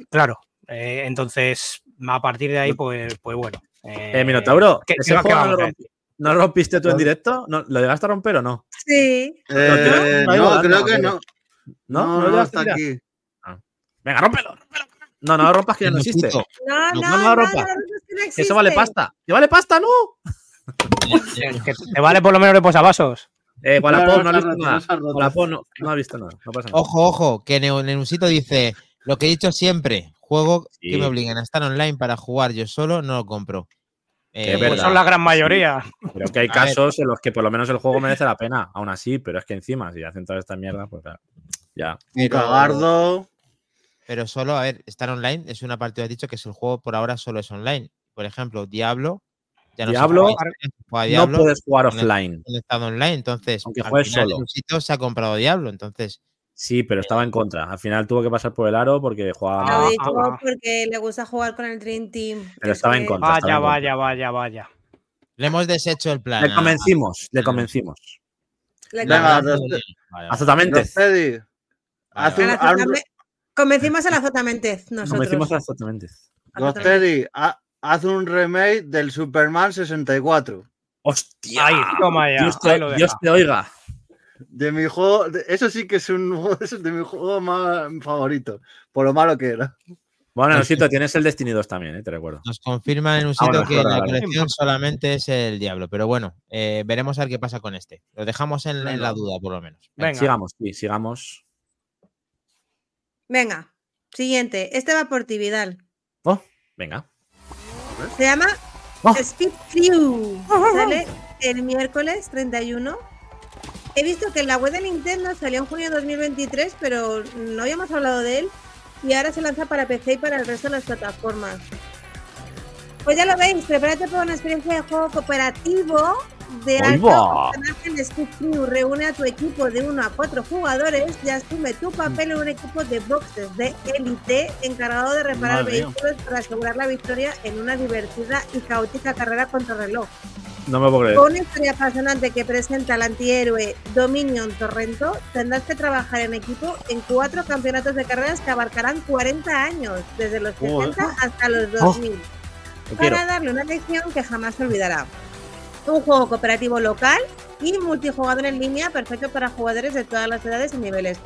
Claro, eh, entonces a partir de ahí, pues, pues bueno. Eh, Minotauro, ¿qué- ¿ese qué- qué juego no lo, lo rompiste tú en directo? ¿No, ¿Lo llegaste a romper o no? Sí. Eh, no no, creo que no. ¿No? No, ¿No lo no, llegaste hasta aquí. Venga, rómpelo, rómpelo. No, no lo rompas que ya no existe. No, No, no, no eso vale pasta. ¿Que vale pasta? ¡No! Que te vale por lo menos de posavasos. Eh, Wallapop No, ha visto nada. Wallapop no, no ha visto nada. No pasa nada. Ojo, ojo, que Nenusito dice lo que he dicho siempre, juego que me obliguen a estar online para jugar yo solo, no lo compro. Eh, Pues son la gran mayoría. Creo que hay casos en los que por lo menos el juego merece la pena, aún así, pero es que encima, si hacen toda esta mierda, pues claro, ya. Pero- cagardo. Pero solo, a ver, estar online es una parte, has dicho que es el juego por ahora solo es online. Por ejemplo, Diablo, ya no Diablo, no puedes jugar en el- offline. en el estado online, entonces Aunque al juegues final solo. Nenusito se ha comprado Diablo, entonces Sí, pero estaba en contra. Al final tuvo que pasar por el aro porque Lo jugaba. Ah, he dicho ah. porque le gusta jugar con el Dream Team. Pero Es estaba en contra. estaba Vaya, en contra. vaya, vaya, vaya. le hemos deshecho el plan. Le convencimos, le convencimos. Le. Azotamente. Haz A la haz un- Azotame- Convencimos a la. Convencimos azotamente. Haz un remake del Superman 64. ¡Hostia! Ahí, toma ya. Dios, ahí te, lo deja. Dios te oiga. De mi juego, de- eso sí que es un es de mi juego más favorito, por lo malo que era. Bueno, Nosito, tienes el Destiny 2 también, eh, te recuerdo. Nos confirman en un sitio bueno, que en la vale, colección solamente es el Diablo, pero bueno, eh, veremos a ver qué pasa con este. Lo dejamos en, en la duda, por lo menos. Venga. Sigamos, sí, sigamos. Venga, siguiente. Este va por ti, Vidal. Oh, venga. Se llama Oh. Speed Crew. Sale el miércoles 31. He visto que en la web de Nintendo salió en junio de 2023, pero no habíamos hablado de él. Y ahora se lanza para PC y para el resto de las plataformas. Pues ya lo veis, prepárate para una experiencia de juego cooperativo de ¡Ahí alto personaje en Crew reúne a tu equipo de 1 a 4 jugadores y asume tu papel en un equipo de boxes de élite encargado de reparar Madre vehículos para asegurar la victoria en una divertida y caótica carrera contra reloj. No me puedo creer. Con una historia apasionante que presenta al antihéroe Dominion Torrento, tendrás que trabajar en equipo en cuatro campeonatos de carreras que abarcarán 40 años, desde los. 60 hasta los Oh, 2000 Lo quiero. para darle una lección que jamás olvidará. Un juego cooperativo local y multijugador en línea perfecto para jugadores de todas las edades y niveles.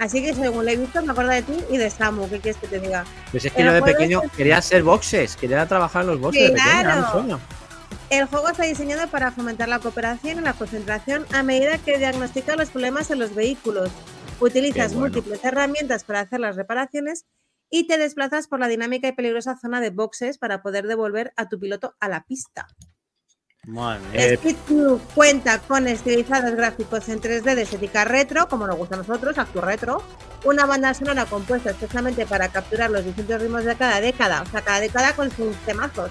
Así que según lo he visto, me acuerdo de ti y de Samu. ¿Qué quieres que te diga? Pues es que el yo de pequeño es- quería ser boxes, quería trabajar en los boxes de pequeño, era Claro. sueño. El juego está diseñado para fomentar la cooperación y la concentración a medida que diagnostica los problemas en los vehículos. Utilizas bueno. múltiples herramientas para hacer las reparaciones y te desplazas por la dinámica y peligrosa zona de boxes para poder devolver a tu piloto a la pista. Mía. Eh, cuenta con estilizados gráficos en 3D de estética retro, como nos gusta a nosotros, acto retro, una banda sonora compuesta especialmente para capturar los distintos ritmos de cada década, o sea, cada década con sus temazos,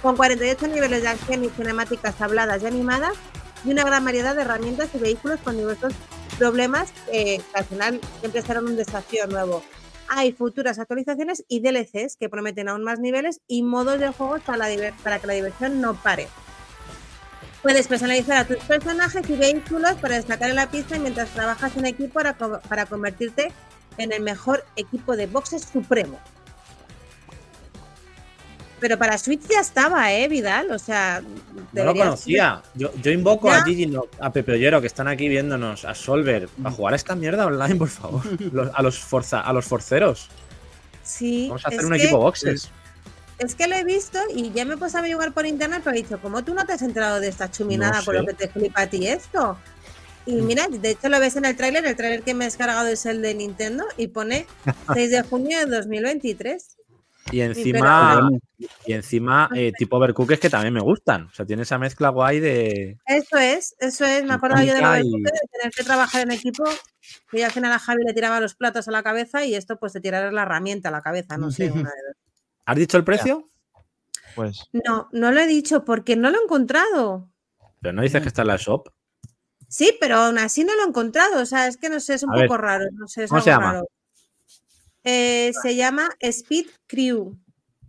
con 48 niveles de acción y cinemáticas habladas y animadas, y una gran variedad de herramientas y vehículos con diversos problemas eh, que al final siempre serán un desafío nuevo. Hay futuras actualizaciones y DLCs que prometen aún más niveles y modos de juego para, la para que la diversión no pare. Puedes personalizar a tus personajes y vehículos para destacar en la pista mientras trabajas en equipo para, co- para convertirte en el mejor equipo de boxes supremo. Pero para Switch ya estaba, ¿eh, Vidal? O sea, No lo conocía. Yo, yo invoco ¿Ya? a Gigi, a Pepe Ollero, que están aquí viéndonos, a Solver, a jugar a esta mierda online, por favor. Los- a los forza, a los forceros. Sí, Vamos a hacer un que- equipo boxes. Es que lo he visto y ya me he puesto a averiguar por internet, pero he dicho, ¿cómo tú no te has enterado de esta chuminada No con lo que te flipa a ti esto? Y mira, de hecho lo ves en el tráiler, el tráiler que me he descargado es el de Nintendo y pone 6 de junio de 2023. Y encima, y encima eh, tipo overcookers que también me gustan. O sea, tiene esa mezcla guay de. Eso es, eso es, me acuerdo yo de lo Mecánica de, y- de tener que trabajar en equipo, yo al final a Javi le tiraba los platos a la cabeza y esto pues te tirarás la herramienta a la cabeza, no sé. una de dos. ¿Has dicho el precio? Pues No, no lo he dicho porque no lo he encontrado. Pero no dices que está en la shop. Sí, pero aún así no lo he encontrado. O sea, es que no sé, es un A ver, poco raro. No sé, es ¿cómo algo se llama? raro. Eh, se llama Speed Crew.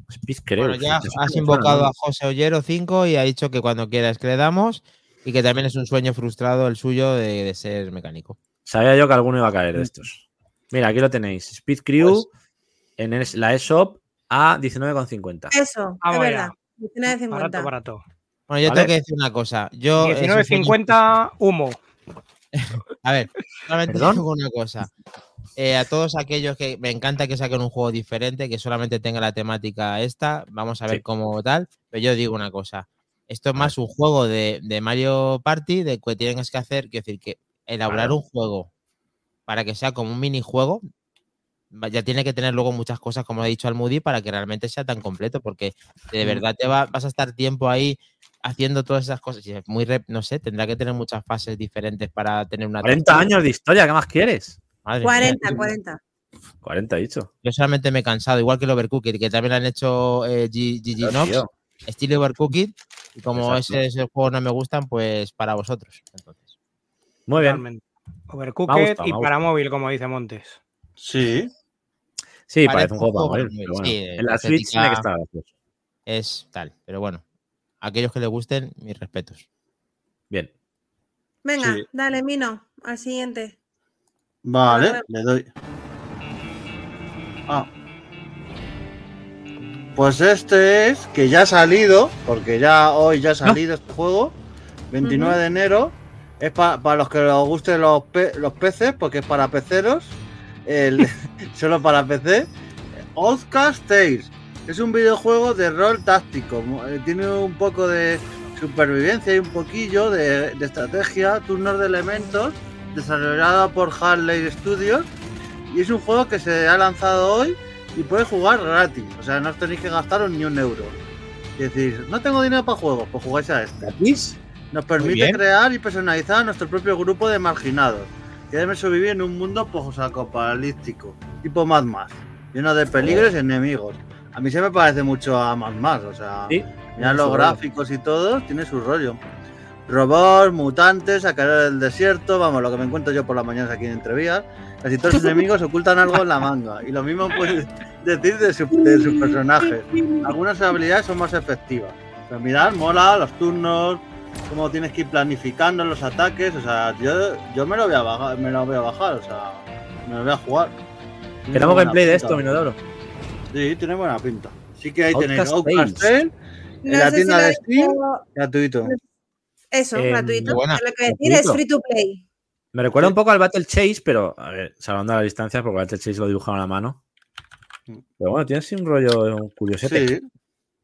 Speed, creo. bueno, ya has invocado a José Ollero 5 y ha dicho que cuando quieras que le damos y que también es un sueño frustrado el suyo de, de ser mecánico. Sabía yo que alguno iba a caer de estos. Mira, aquí lo tenéis. Speed Crew en es- la eShop a 19,50. Eso, Vamos es verdad. 19.50. Barato, barato. Bueno, yo Vale. tengo que decir una cosa. Yo, es un sueño 19.50 humo. A ver, solamente ¿Perdón? digo una cosa. Eh, a todos aquellos que me encanta que saquen un juego diferente, que solamente tenga la temática esta, vamos a ver Sí. cómo tal, pero yo digo una cosa. Esto es más un juego de, de Mario Party, de que tienes que hacer, quiero decir, que elaborar Claro. un juego para que sea como un minijuego, ya tiene que tener luego muchas cosas, como ha dicho Almudi, para que realmente sea tan completo, porque de verdad te va, vas a estar tiempo ahí haciendo todas esas cosas. Y es muy, rep- no sé, tendrá que tener muchas fases diferentes para tener una... 40 atracción. años de historia, ¿qué más quieres? Madre mía. 40, 40. 40 he dicho. Yo solamente me he cansado, igual que el Overcooked, que también lo han hecho eh, G- GG Nox, estilo Overcooked, y como ese, ese juego no me gustan, pues para vosotros. Entonces. Muy bien. Overcooked y para móvil, como dice Montes. Sí. Sí, Parece parece un juego para morir. pero bueno. sí, en la Switch tiene que estar gracioso. Es tal, pero bueno, aquellos que les gusten, mis respetos. Bien. Venga, Sí. dale, Mino, al siguiente. Vale, le doy. Ah. Pues este es que ya ha salido, porque ya hoy ya ha salido este juego, 29 Ujú. de enero. Es pa- para los que les gusten los, pe- los peces, porque es para peceros. El, solo para PC. Outcast Tales. Es un videojuego de rol táctico. eh, Tiene un poco de supervivencia y un poquillo de, de estrategia, turnos de elementos, desarrollado por Harley Studios. Y es un juego que se ha lanzado hoy y puedes jugar gratis. O sea, no os tenéis que gastaros ni un euro. Es decir, no tengo dinero para juegos, pues jugáis a este. ¿Gratis? Nos permite crear y personalizar nuestro propio grupo de marginados que deben sobrevivir en un mundo posapocalíptico, tipo Mad Max, lleno de peligros y enemigos. A mí se me parece mucho a Mad Max, o sea, Sí. mira los rollo. gráficos y todo, tiene su rollo. robots, mutantes, sacar del desierto, vamos, lo que me encuentro yo por las mañanas aquí en Entrevías. Casi todos los enemigos ocultan algo en la manga. Y lo mismo puedes decir de, su- de sus personajes. Algunas habilidades son más efectivas. Pero mirad, mola, los turnos, cómo tienes que ir planificando los ataques. O sea, yo, yo me lo voy a bajar, me lo voy a bajar, o sea, me lo voy a jugar. Queremos gameplay de esto, Minodoro. Sí, tiene buena pinta. Sí que ahí Outcast tenéis Outcast Tales. Tale, en No la si tienda de Steam, gratuito. Eso, Eh, gratuito. buena. Lo que decir, es free to play. Me recuerda un poco al Battle Chase, pero a ver, salvando las distancias, porque Battle Chase lo dibujaron a mano. Pero bueno, tiene así un rollo curiosete. Sí,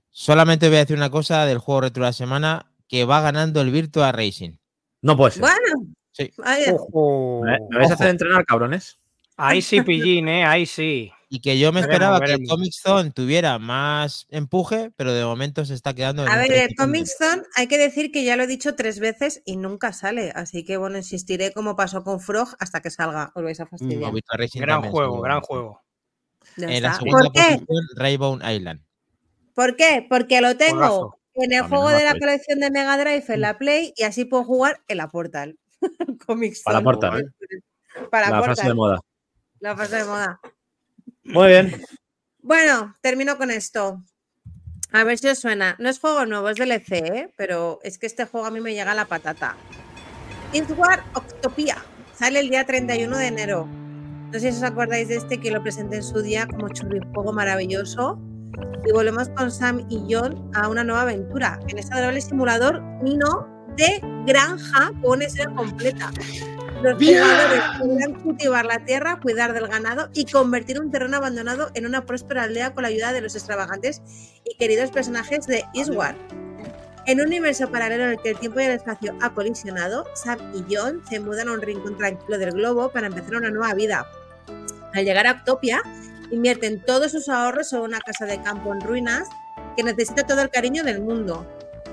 Solamente voy a decir una cosa del juego retro de la semana, que va ganando el Virtua Racing. No puede ser. Bueno, Sí. Ojo. ¿Me, vais a hacer entrenar, cabrones? Ahí sí, pillín, ¿eh? Ahí sí. Y que yo me Veremos, esperaba que el veremos. Comic Zone tuviera más empuje, pero de momento se está quedando en A ver, el 30%. Comic Zone hay que decir que ya lo he dicho tres veces y nunca sale. Así que bueno, insistiré como pasó con Frog hasta que salga. Os vais a O fastidiar. Virtua Racing Gran también juego, gran juego. Ya En la segunda ¿Por qué? posición, Island. ¿Por qué? Porque lo tengo. En el no juego de la colección de Mega Drive en la Play y así puedo jugar en la Portal. Comic Para. Portal. Para la Portal. frase de moda. La fase de moda. Muy bien. Bueno, termino con esto. A ver si os suena. No es juego nuevo, es DLC, ¿eh? pero es que este juego a mí me llega a la patata. Inswar Octopia. Sale el día 31 de enero. No sé si os acordáis de este que lo presenté en su día como churrijuego maravilloso. Y volvemos con Sam y John a una nueva aventura. En este adorable simulador Mino de granja con historia completa. Los jugadores podrán cultivar la tierra, cuidar del ganado y convertir un terreno abandonado en una próspera aldea con la ayuda de los extravagantes y queridos personajes de Eastward. En un universo paralelo en el que el tiempo y el espacio ha colisionado, Sam y John se mudan a un rincón tranquilo del globo para empezar una nueva vida. Al llegar a Octopia, invierten todos sus ahorros en una casa de campo en ruinas que necesita todo el cariño del mundo.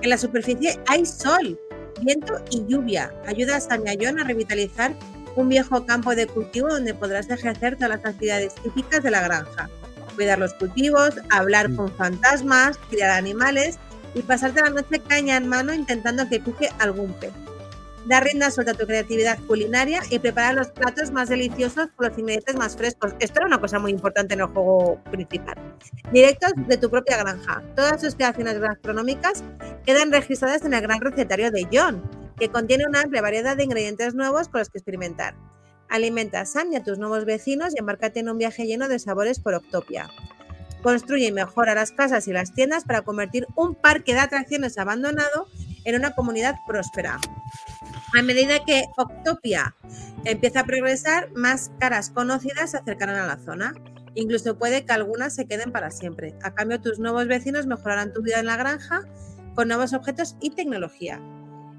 En la superficie hay sol, viento y lluvia. Ayuda a y a revitalizar un viejo campo de cultivo donde podrás ejercer todas las actividades típicas de la granja. Cuidar los cultivos, hablar con fantasmas, criar animales y pasarte la noche caña en mano intentando que pique algún pez. Da rienda suelta a tu creatividad culinaria y prepara los platos más deliciosos con los ingredientes más frescos. Esto era una cosa muy importante en el juego principal. Directos de tu propia granja. Todas sus creaciones gastronómicas quedan registradas en el gran recetario de John, que contiene una amplia variedad de ingredientes nuevos con los que experimentar. Alimenta a Sam y a tus nuevos vecinos y embarcate en un viaje lleno de sabores por Octopia. Construye y mejora las casas y las tiendas para convertir un parque de atracciones abandonado en una comunidad próspera. A medida que Octopia empieza a progresar, más caras conocidas se acercarán a la zona. Incluso puede que algunas se queden para siempre. A cambio, tus nuevos vecinos mejorarán tu vida en la granja con nuevos objetos y tecnología.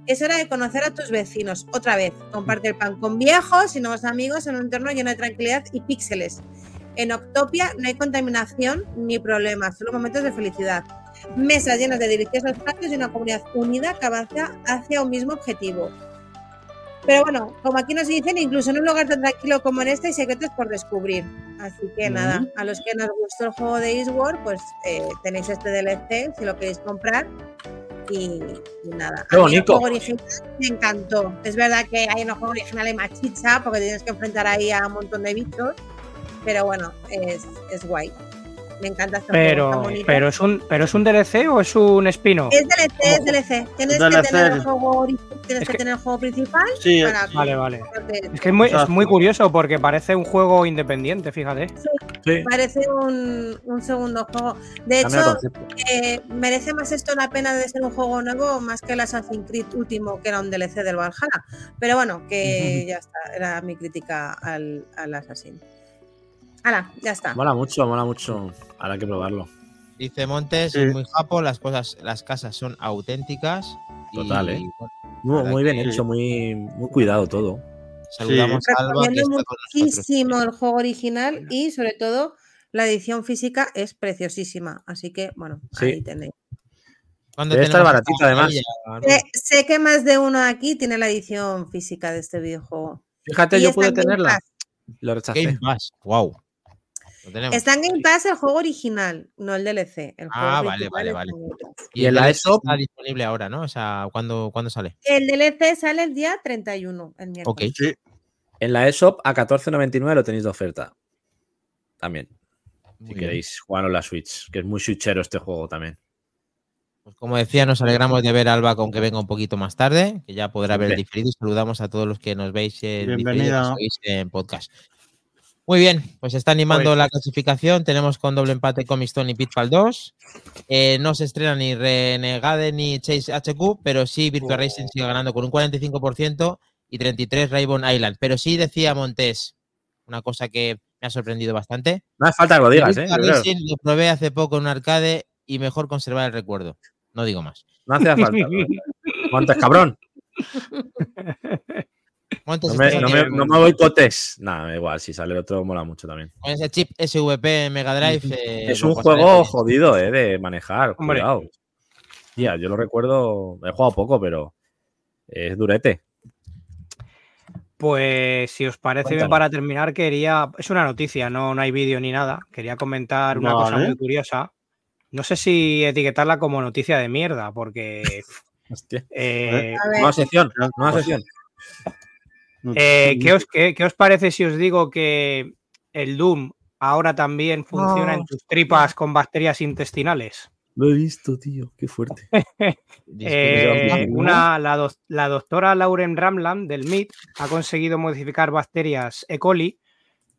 Es hora de conocer a tus vecinos otra vez. Comparte el pan con viejos y nuevos amigos en un entorno lleno de tranquilidad y píxeles. En Octopia no hay contaminación ni problemas, solo momentos de felicidad. Mesas llenas de deliciosos platos y una comunidad unida que avanza hacia un mismo objetivo. Pero bueno, como aquí nos dicen, incluso en un lugar tan tranquilo como en este hay secretos por descubrir. Así que nada, a los que nos gustó el juego de Eastward, pues eh, tenéis este DLC si lo queréis comprar. Y, y nada, Qué bonito. el juego original me encantó. Es verdad que hay en el juego original hay más chicha porque tienes que enfrentar ahí a un montón de bichos, pero bueno, es, es guay. Me encanta este juego, Pero, tan pero, es un, ¿pero es un DLC o es un espino? Es DLC, es DLC. Tienes que tener el juego, ori- tienes Es que que- tener el juego principal Sí, para Vale, vale. Es que es muy, es muy curioso porque parece un juego independiente, fíjate. Sí. parece un, un segundo juego. De hecho, eh, merece más esto la pena de ser un juego nuevo más que el Assassin's Creed último, que era un DLC del Valhalla. Pero bueno, que ya está, era mi crítica al, al Assassin. Hala, ya está. Mola mucho, mola mucho. Ahora hay que probarlo. Dice Montes, Sí. es muy japo, las cosas, las casas son auténticas. y, Total, ¿eh? bueno, Muy, bien hecho, muy, muy cuidado todo. saludamos a Alba que Recomiendo muchísimo el juego original y sobre todo la edición física es preciosísima. Así que, bueno, Sí. ahí tenéis. ¿Cuándo Debe estar baratita, además. Eh, sé que más de uno aquí tiene la edición física de este videojuego. Fíjate, Y yo pude tenerla. Lo rechacé. Game Pass, wow. Lo tenemos. Está en Game Pass el juego original, no el DLC. El juego Ah, vale, vale, vale. Y en la DLC ESOP está disponible ahora, ¿no? O sea, ¿cuándo, ¿cuándo sale? El DLC sale el día 31, el miércoles. Ok. Sí. En la ESOP a 14.99 lo tenéis de oferta. También, Muy si bien. queréis jugarlo en la Switch, que es muy switchero este juego también. Pues como decía, nos alegramos de ver a Alba con que venga un poquito más tarde, que ya podrá ver el Siempre. diferido. Saludamos a todos los que nos veis diferido, nos en podcast. Muy bien, pues está animando Pues- la clasificación. Tenemos con doble empate Comic Stone y Pitfall 2. Eh, no se estrena ni Renegade ni Chase HQ, pero sí Virtua Oh. Racing sigue ganando con un 45% y 33 Rainbow Island. Pero sí decía Montes, una cosa que me ha sorprendido bastante. No hace falta que lo digas, ¿eh? Virtua Yo creo. Racing lo probé hace poco en un arcade y mejor conservar el recuerdo. No digo más. No hace falta. Montes, cabrón. No me, no me, no me boicotes. Nada, da igual, si sale el otro mola mucho también. con ese chip SVP Mega Drive. eh, es un juego jodido, ¿eh? De manejar. Hombre. Cuidado. Tía, yo lo recuerdo. He jugado poco, pero es durete. Pues si os parece bien para terminar, quería. Es una noticia, no, no hay vídeo ni nada. Quería comentar una cosa muy curiosa. No sé si etiquetarla como noticia de mierda, porque. Hostia. eh, Nueva sección. Nueva sección. Eh, ¿qué, os, qué, qué os parece si os digo que el Doom ahora también funciona en Oh. tus tripas con bacterias intestinales? Lo he visto, tío. Qué fuerte. Eh, una, la, doc- la doctora Lauren Ramland del MIT ha conseguido modificar bacterias E. coli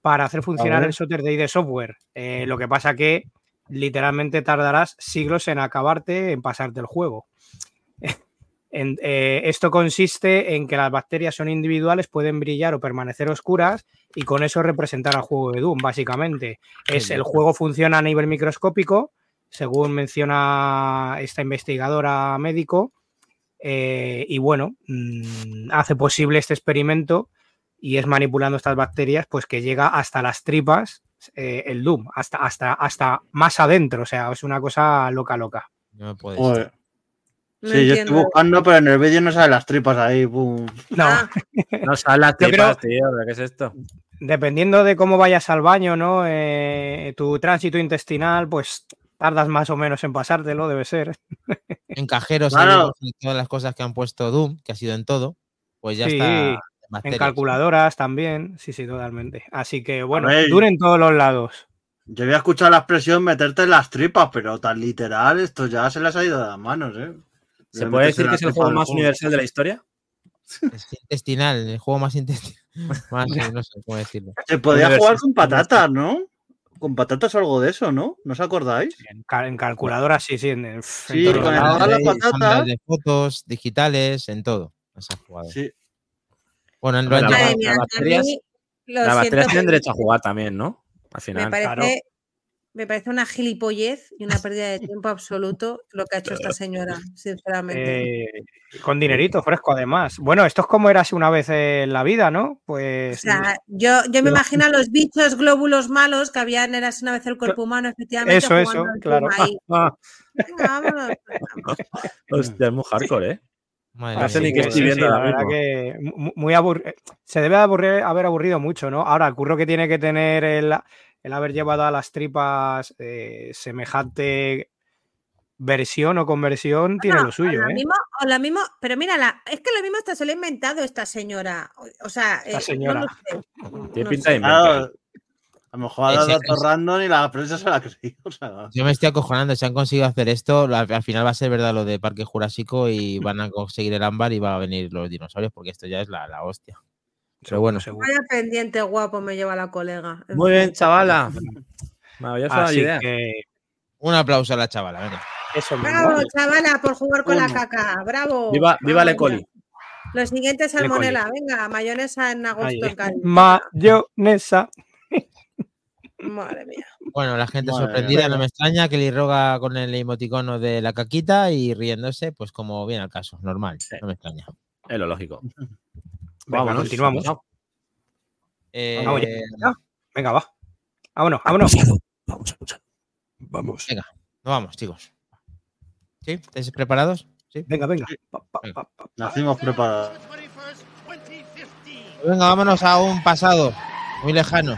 para hacer funcionar el software de ID Software. Eh, lo que pasa que literalmente tardarás siglos en acabarte, en pasarte el juego. En- eh, esto consiste en que las bacterias son individuales, pueden brillar o permanecer oscuras y con eso representar al juego de Doom, básicamente. Es, el juego funciona a nivel microscópico, según menciona esta investigadora médico, eh, y bueno, mm, hace posible este experimento y es manipulando estas bacterias, pues que llega hasta las tripas eh, el Doom, hasta, hasta, hasta más adentro, o sea, es una cosa loca, loca. No me puedes. Joder. No Sí, yo estoy buscando, pero en el vídeo no salen las tripas ahí. pum. No, Ah, No salen las tripas, tío. ¿Qué es esto? dependiendo de cómo vayas al baño, ¿no? Eh, tu tránsito intestinal, pues tardas más o menos en pasártelo, debe ser. En cajeros, Claro. todas las cosas que han puesto Doom, que ha sido en todo, pues ya Sí, está. En bacterias. calculadoras también, sí, sí, totalmente. Así que bueno, ver. dura en todos los lados. Yo había escuchado la expresión meterte en las tripas, pero tan literal, esto ya se les ha ido de las manos, ¿eh? ¿Se De puede decir en que es el juego más juego. universal de la historia? Es intestinal, el juego más intestinal. Más, no sé cómo decirlo. Se podía Universal. jugar con patatas, ¿no? Con patatas o algo de eso, ¿no? ¿No os acordáis? En, cal- en calculadoras, sí, sí. En, en Sí, con el la patata. de fotos digitales, en todo. se ha jugado. Sí. Bueno, lo han las bacterias tienen derecho a jugar también, ¿no? Al Me final. parece, claro. Me parece una gilipollez y una pérdida de tiempo absoluto lo que ha hecho esta señora, sinceramente. Eh, con dinerito fresco, además. Bueno, esto es como era así una vez en la vida, ¿no? O Pues. sea, yo, yo me imagino a los bichos glóbulos malos que habían eras una vez el cuerpo humano, efectivamente. Eso, eso, claro. Ahí. Ah, Venga, vámonos. hostia, es muy hardcore, ¿eh? Madre No sé mía. ni qué Sí, estoy sí, viendo la verdad que mu- muy aburrido. Se debe aburrir, haber aburrido mucho, ¿no? Ahora, el curro que tiene que tener el, el haber llevado a las tripas eh, semejante versión o conversión tiene lo suyo, o la ¿eh? mismo, o la mismo, pero mira, la- es que lo mismo hasta se lo ha inventado esta señora. O, o sea, Esta eh, señora. no lo sé. Tiene No pinta sé. de inventar. A lo mejor ha dado datos random y la prensa se la ha creído. o sea, Yo me estoy acojonando, si han conseguido hacer esto, al, al final va a ser verdad lo de Parque Jurásico y van a conseguir el ámbar y van a venir los dinosaurios, porque esto ya es la, la hostia. Pero bueno, Seguro. Vaya pendiente guapo me lleva la colega. Muy bien, chavala. Maravillosa Así idea. que un aplauso a la chavala, venga. eso mismo. Bravo, chavala, por jugar con la caca. Bravo. Viva, viva Le Coli. Lo siguiente es salmonela. Venga, mayonesa en agosto en Cádiz. Mayonesa. Madre mía. Bueno, la gente Madre sorprendida, mía. no me extraña que le roga con el emoticono de la caquita y riéndose, pues como viene al caso, normal, Sí. no me extraña. Es lo lógico. Venga, Vámonos. continuamos. Eh, Vamos ya. Venga, va. Vámonos, vámonos. Vamos a escuchar. Vamos. Nos vamos, chicos. ¿Sí? ¿Estáis preparados? Sí. Venga, venga. Pa, pa, pa, pa. nacimos preparados. Venga, vámonos a un pasado muy lejano.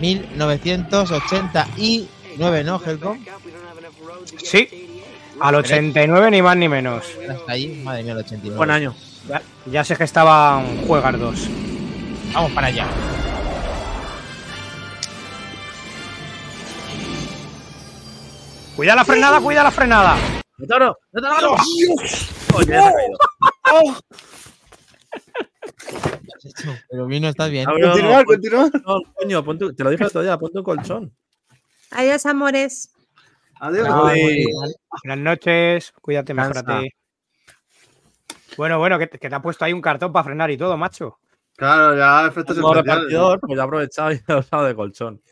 1989, ¿no, Helcom? Sí, al 89 ni más ni menos. Hasta ahí, madre mía, el 89. Buen año. Ya, ya sé que estaban juegas dos. Vamos para allá. Cuida la frenada, cuida la frenada. ¡Toro! ¡No te lo Oye, ya se ha caído. Pero Vino, estás bien. Continuar, continuar. no, coño, pon tu- te lo dije el otro día, pon tu colchón. Adiós, amores. Adiós. Buenas noches, cuídate, Cansa. mejorate. Bueno, bueno, que te, que te ha puesto ahí un cartón para frenar y todo, macho. Claro, ya efectos Como repartidor, pues ya he aprovechado y he usado de colchón.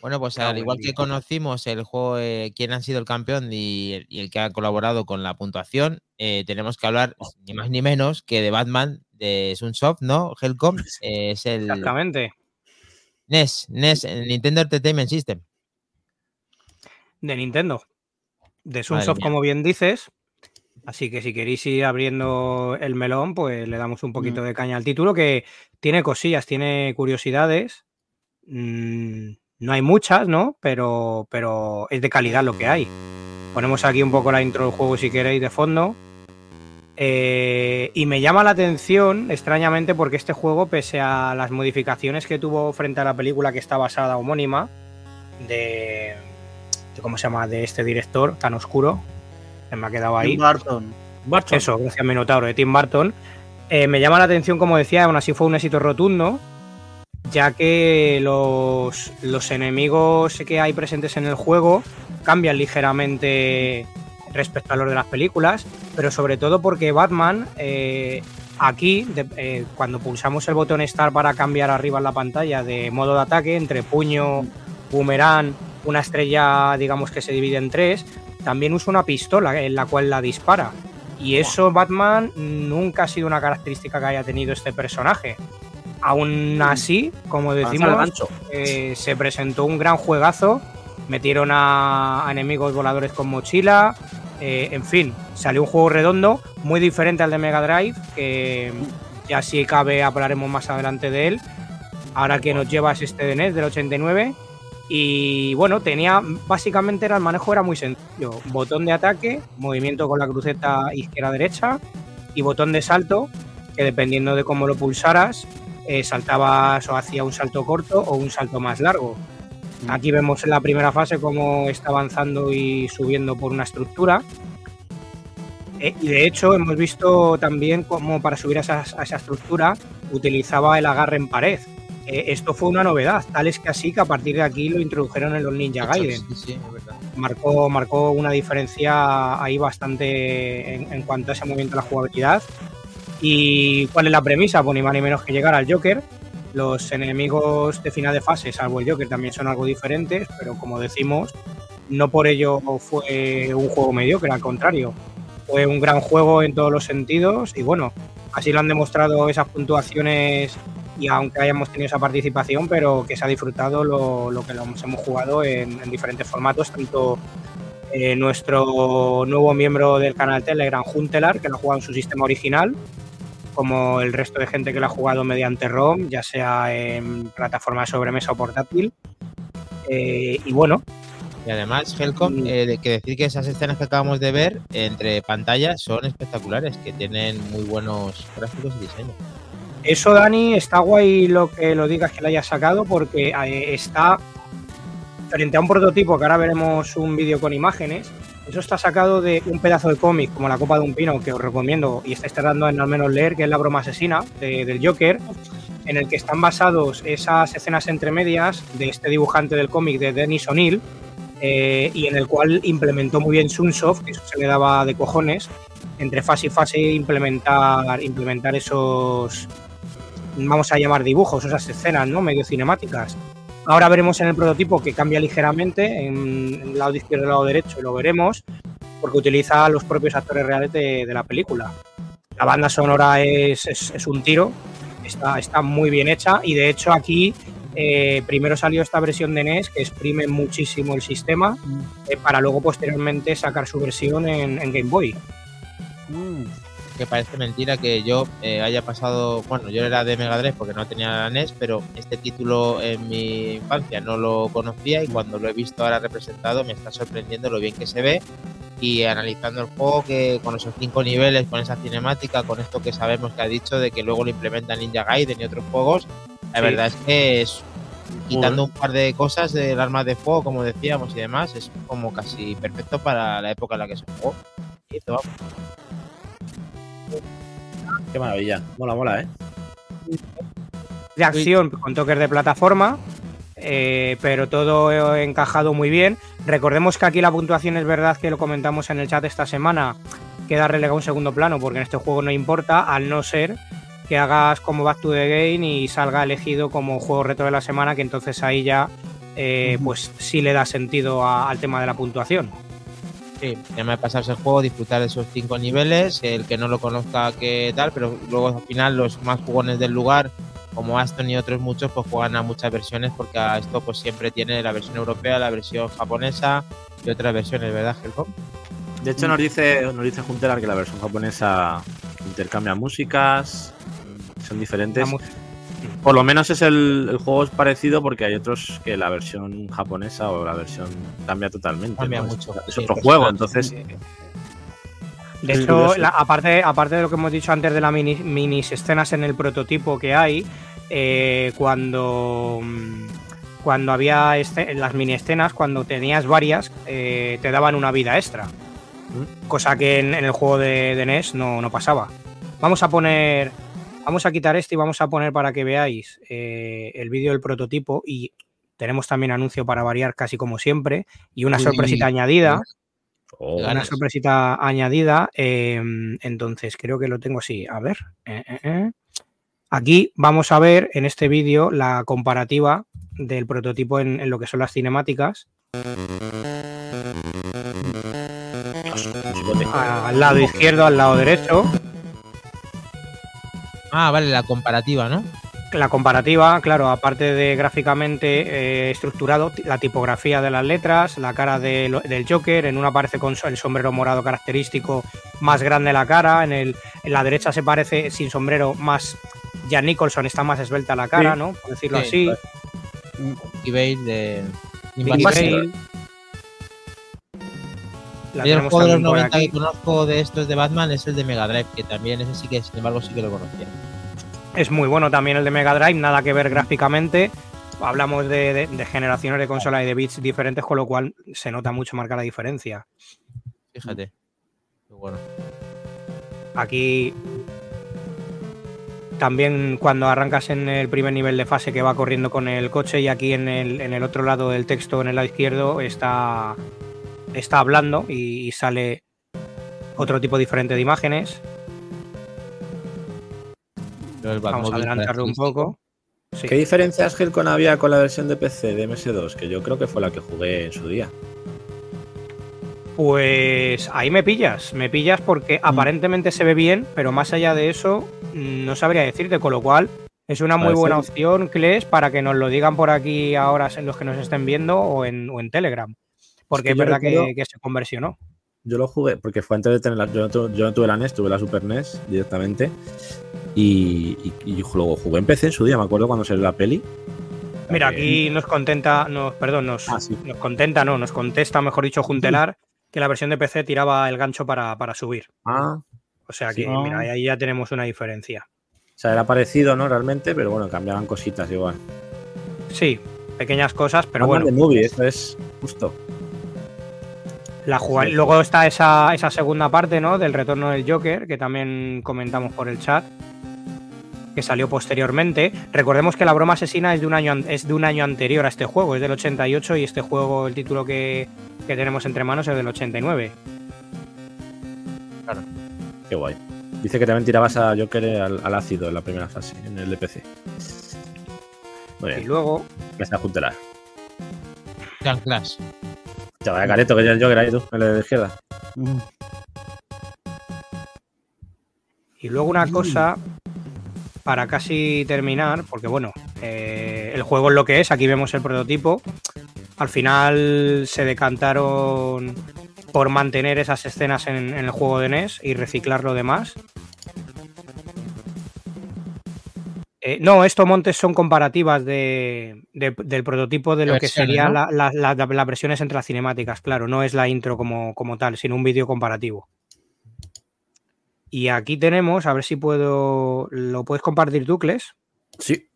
Bueno, pues al igual que conocimos el juego, eh, quién ha sido el campeón y, el- y el que ha colaborado con la puntuación, eh, tenemos que hablar ni más ni menos que de Batman de Sunsoft, ¿no? Helcom eh, es el Exactamente. NES, NES, el Nintendo Entertainment System. De Nintendo. De Sunsoft, como bien dices. Así que si queréis ir abriendo el melón, pues le damos un poquito Mm. de caña al título, que tiene cosillas, tiene curiosidades. Mm, no hay muchas, ¿no? Pero, pero es de calidad lo que hay. Ponemos aquí un poco la intro del juego si queréis de fondo. Eh, y me llama la atención, extrañamente, porque este juego, pese a las modificaciones que tuvo frente a la película que está basada homónima, de, de- ¿cómo se llama? De este director tan oscuro, se me ha quedado ahí. Tim Burton. Barton. Eso, gracias Minotauro, de Tim Burton. Eh, me llama la atención, como decía, aún así fue un éxito rotundo, ya que los, los enemigos que hay presentes en el juego cambian ligeramente respecto a los de las películas, pero sobre todo porque Batman, eh, aquí, de- eh, cuando pulsamos el botón Start para cambiar arriba en la pantalla de modo de ataque, entre puño, boomerang, una estrella, digamos que se divide en tres, también usa una pistola en la cual la dispara. Y eso Batman nunca ha sido una característica que haya tenido este personaje. Aún así, como decimos, eh, se presentó un gran juegazo. Metieron a, a enemigos voladores con mochila. eh, en fin, salió un juego redondo, muy diferente al de Mega Drive, que ya si cabe hablaremos más adelante de él. Ahora que nos llevas este de NES del 89. Y bueno, tenía, básicamente era el manejo era muy sencillo. Botón de ataque, movimiento con la cruceta izquierda-derecha y botón de salto, que dependiendo de cómo lo pulsaras, eh, saltabas o hacía un salto corto o un salto más largo. Aquí vemos en la primera fase cómo está avanzando y subiendo por una estructura. Eh, y de hecho hemos visto también cómo para subir a, esas- a esa estructura utilizaba el agarre en pared. Eh, esto fue una novedad, tal es que así que a partir de aquí lo introdujeron en los Ninja Gaiden Sí, sí, marcó, marcó una diferencia ahí bastante en, en cuanto a ese movimiento de la jugabilidad. ¿Y cuál es la premisa? Pues ni más ni menos que llegar al Joker. Los enemigos de final de fase, salvo el Joker, también son algo diferentes, pero como decimos, no por ello fue un juego mediocre, al contrario. Fue un gran juego en todos los sentidos y bueno, así lo han demostrado esas puntuaciones y aunque hayamos tenido esa participación, pero que se ha disfrutado lo, lo que lo hemos jugado en, en diferentes formatos, tanto eh, nuestro nuevo miembro del canal Telegram, Juntelar, que lo ha jugado en su sistema original, como el resto de gente que lo ha jugado mediante ROM, ya sea en plataforma de sobremesa o portátil. Eh, y bueno, Y además, Helcom, Mm. eh, que decir que esas escenas que acabamos de ver entre pantallas son espectaculares, que tienen muy buenos gráficos y diseño. Eso, Dani, está guay lo que lo digas que lo hayas sacado porque eh, está frente a un prototipo que ahora veremos un vídeo con imágenes. Eso está sacado de un pedazo de cómic como La Copa de un Pino que os recomiendo y estáis tardando en al menos leer, que es La Broma Asesina de- del Joker, en el que están basados esas escenas entre medias de este dibujante del cómic de Dennis O'Neill eh, y en el cual implementó muy bien Sunsoft, que eso se le daba de cojones, entre fase y fase implementar, implementar esos, vamos a llamar dibujos, esas escenas, ¿no? Medio cinemáticas. Ahora veremos en el prototipo que cambia ligeramente en el lado izquierdo y el lado derecho, y lo veremos, porque utiliza a los propios actores reales de, de la película. La banda sonora es, es- es un tiro, está, está muy bien hecha, y de hecho aquí eh, primero salió esta versión de NES que exprime muchísimo el sistema, eh, para luego posteriormente sacar su versión en, en Game Boy. Que parece mentira que yo eh, haya pasado, bueno, yo era de Mega Drive porque no tenía la NES, pero este título en mi infancia no lo conocía y cuando lo he visto ahora representado me está sorprendiendo lo bien que se ve y analizando el juego que con esos cinco niveles, con esa cinemática, con esto que sabemos que ha dicho de que luego lo implementa Ninja Gaiden y otros juegos, la Sí. verdad es que es quitando un par de cosas del arma de fuego, como decíamos y demás, es como casi perfecto para la época en la que se jugó. Y esto, vamos. Qué maravilla. Mola, mola, ¿eh? de acción con toques de plataforma, eh, pero todo encajado muy bien. Recordemos que aquí la puntuación es verdad que lo comentamos en el chat esta semana, queda relegado a un segundo plano porque en este juego no importa, al no ser que hagas como Back to the Game y salga elegido como juego retro de la semana, que entonces ahí ya eh, pues sí le da sentido a- al tema de la puntuación. Sí, tema de pasarse el juego, disfrutar de esos cinco niveles, el que no lo conozca que tal, pero luego al final los más jugones del lugar, como Aston y otros muchos, pues juegan a muchas versiones porque a esto pues siempre tiene la versión europea, la versión japonesa y otras versiones, ¿verdad, Helcom? De hecho, nos dice, nos dice Juntelar que la versión japonesa intercambia músicas, son diferentes. Por lo menos es el, el juego es parecido porque hay otros que la versión japonesa o la versión cambia totalmente. Cambia mucho, Es, otro juego, entonces De hecho, la- aparte, aparte de lo que hemos dicho antes de las mini, minis escenas en el prototipo que hay, eh, cuando, mm, cuando había este- las mini escenas, cuando tenías varias, eh, te daban una vida extra. Cosa que en, en el juego de, de NES no, no pasaba. Vamos a poner. Vamos a quitar este y vamos a poner para que veáis eh, el vídeo del prototipo. Y tenemos también anuncio para variar, casi como siempre. Y una Uy. sorpresita añadida oh, Ganas. una sorpresita añadida. eh, entonces, creo que lo tengo así. A ver. eh, eh. Aquí vamos a ver en este vídeo la comparativa del prototipo en, en lo que son las cinemáticas. Al lado izquierdo, al lado derecho. Ah, vale, la comparativa, ¿no? La comparativa, claro, aparte de gráficamente eh, estructurado, la tipografía de las letras, la cara de lo- del Joker, en una aparece con el sombrero morado característico más grande la cara, en, el, en la derecha se parece sin sombrero más... Jan Nicholson está más esbelta la cara, Sí. ¿no? Por decirlo Sí, así. Y Bale de. La el tenemos juego de los también por 90 aquí. que conozco de estos de Batman es el de Mega Drive, que también ese sí que, sin embargo, sí que lo conocía. Es muy bueno también el de Mega Drive, nada que ver gráficamente. Hablamos de, de- de generaciones de consola y de bits diferentes, con lo cual se nota mucho marca la diferencia. Fíjate. Qué bueno. Aquí también cuando arrancas en el primer nivel de fase que va corriendo con el coche y aquí en el, en el otro lado del texto, en el lado izquierdo, está, está hablando y, y sale otro tipo diferente de imágenes. Vamos a adelantarlo un poco. Sí. ¿Qué diferencias Helcon había con la versión de PC de MS2? Que yo creo que fue la que jugué en su día. Pues ahí me pillas, me pillas porque aparentemente se ve bien, pero más allá de eso mm, no sabría decirte, con lo cual es una muy buena opción, Kles, para que nos lo digan por aquí ahora en los que nos estén viendo o en, o en Telegram. Porque que es, verdad que, recuerdo- que se conversionó. Yo lo jugué porque fue antes de tener la. Yo no, tu- yo no tuve la NES, tuve la Super NES directamente. Y, y, y luego jugué en PC en su día, me acuerdo cuando salió la peli. Mira, aquí nos contenta, nos, perdón, nos, Ah, sí. nos contenta, no, nos contesta, mejor dicho, Juntelar, que la versión de PC tiraba el gancho para, para subir. Ah, O sea Sí. que, mira, ahí ya tenemos una diferencia. o sea, era parecido, ¿no? Realmente, pero bueno, cambiaban cositas igual. Sí, pequeñas cosas, pero bueno. de movie, eso es justo. La Luego está esa, esa segunda parte, ¿no? Del retorno del Joker, que también comentamos por el chat, que salió posteriormente. Recordemos que la broma asesina es de un año, es de un año anterior a este juego, es del 88 y este juego, el título que, que tenemos entre manos es del 89. Qué guay. Dice que también tirabas a Joker al, al ácido en la primera fase, en el DPC. Muy Y luego, me está juntelar. Clan Clash. Ya vaya careto que ya el Joker ahí tú, la de la izquierda. y luego una cosa para casi terminar, porque bueno, eh, el juego es lo que es, aquí vemos el prototipo. Al final se decantaron por mantener esas escenas en, en el juego de NES y reciclar lo demás. Eh, no, esto Montes son comparativas de, de- del prototipo de lo que serían ¿no? la- la- la- las versiones entre las cinemáticas, claro, no es la intro como, como tal, sino un vídeo comparativo. Y aquí tenemos, a ver si puedo. ¿Lo puedes compartir tú, Kles? Sí,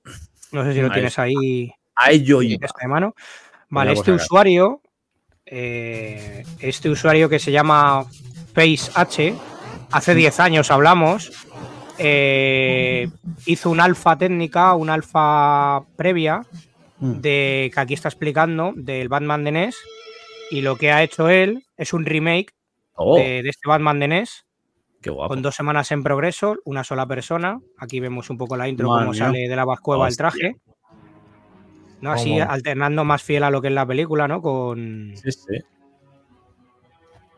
No sé si lo Ahí tienes ahí ahí yo iba. esta de mano. Vale, este usuario, eh, este usuario que se llama FaceH, hace 10 años hablamos, eh, hizo un alfa técnica, un alfa previa, Mm. de que aquí está explicando del Batman de NES, y lo que ha hecho él es un remake Oh, de, de este Batman de NES, qué guapo. con dos semanas en progreso, una sola persona. Aquí vemos un poco la intro, Madre cómo mía. sale de la vascueva el Hostia. traje. ¿no? Así Cómo- alternando más fiel a lo que es la película, ¿no? Con, Sí, sí.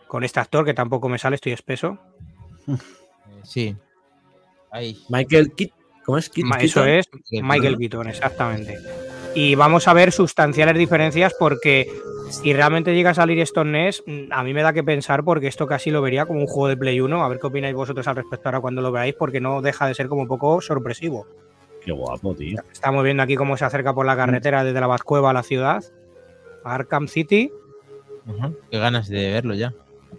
con este actor que tampoco me sale, estoy espeso. Sí. Ahí. Michael Kidd, ¿cómo es? Keaton? Eso es Keaton, Michael. Keaton, exactamente. Y vamos a ver sustanciales diferencias porque si realmente llega a salir esto en NES, mm, a mí me da que pensar porque esto casi lo vería como un juego de Play 1. A ver qué opináis vosotros al respecto ahora cuando lo veáis, porque no deja de ser como un poco sorpresivo. Qué guapo, tío. Estamos viendo aquí cómo se acerca por la carretera desde la Vascueva a la ciudad, a Arkham City. Qué ganas de verlo ya.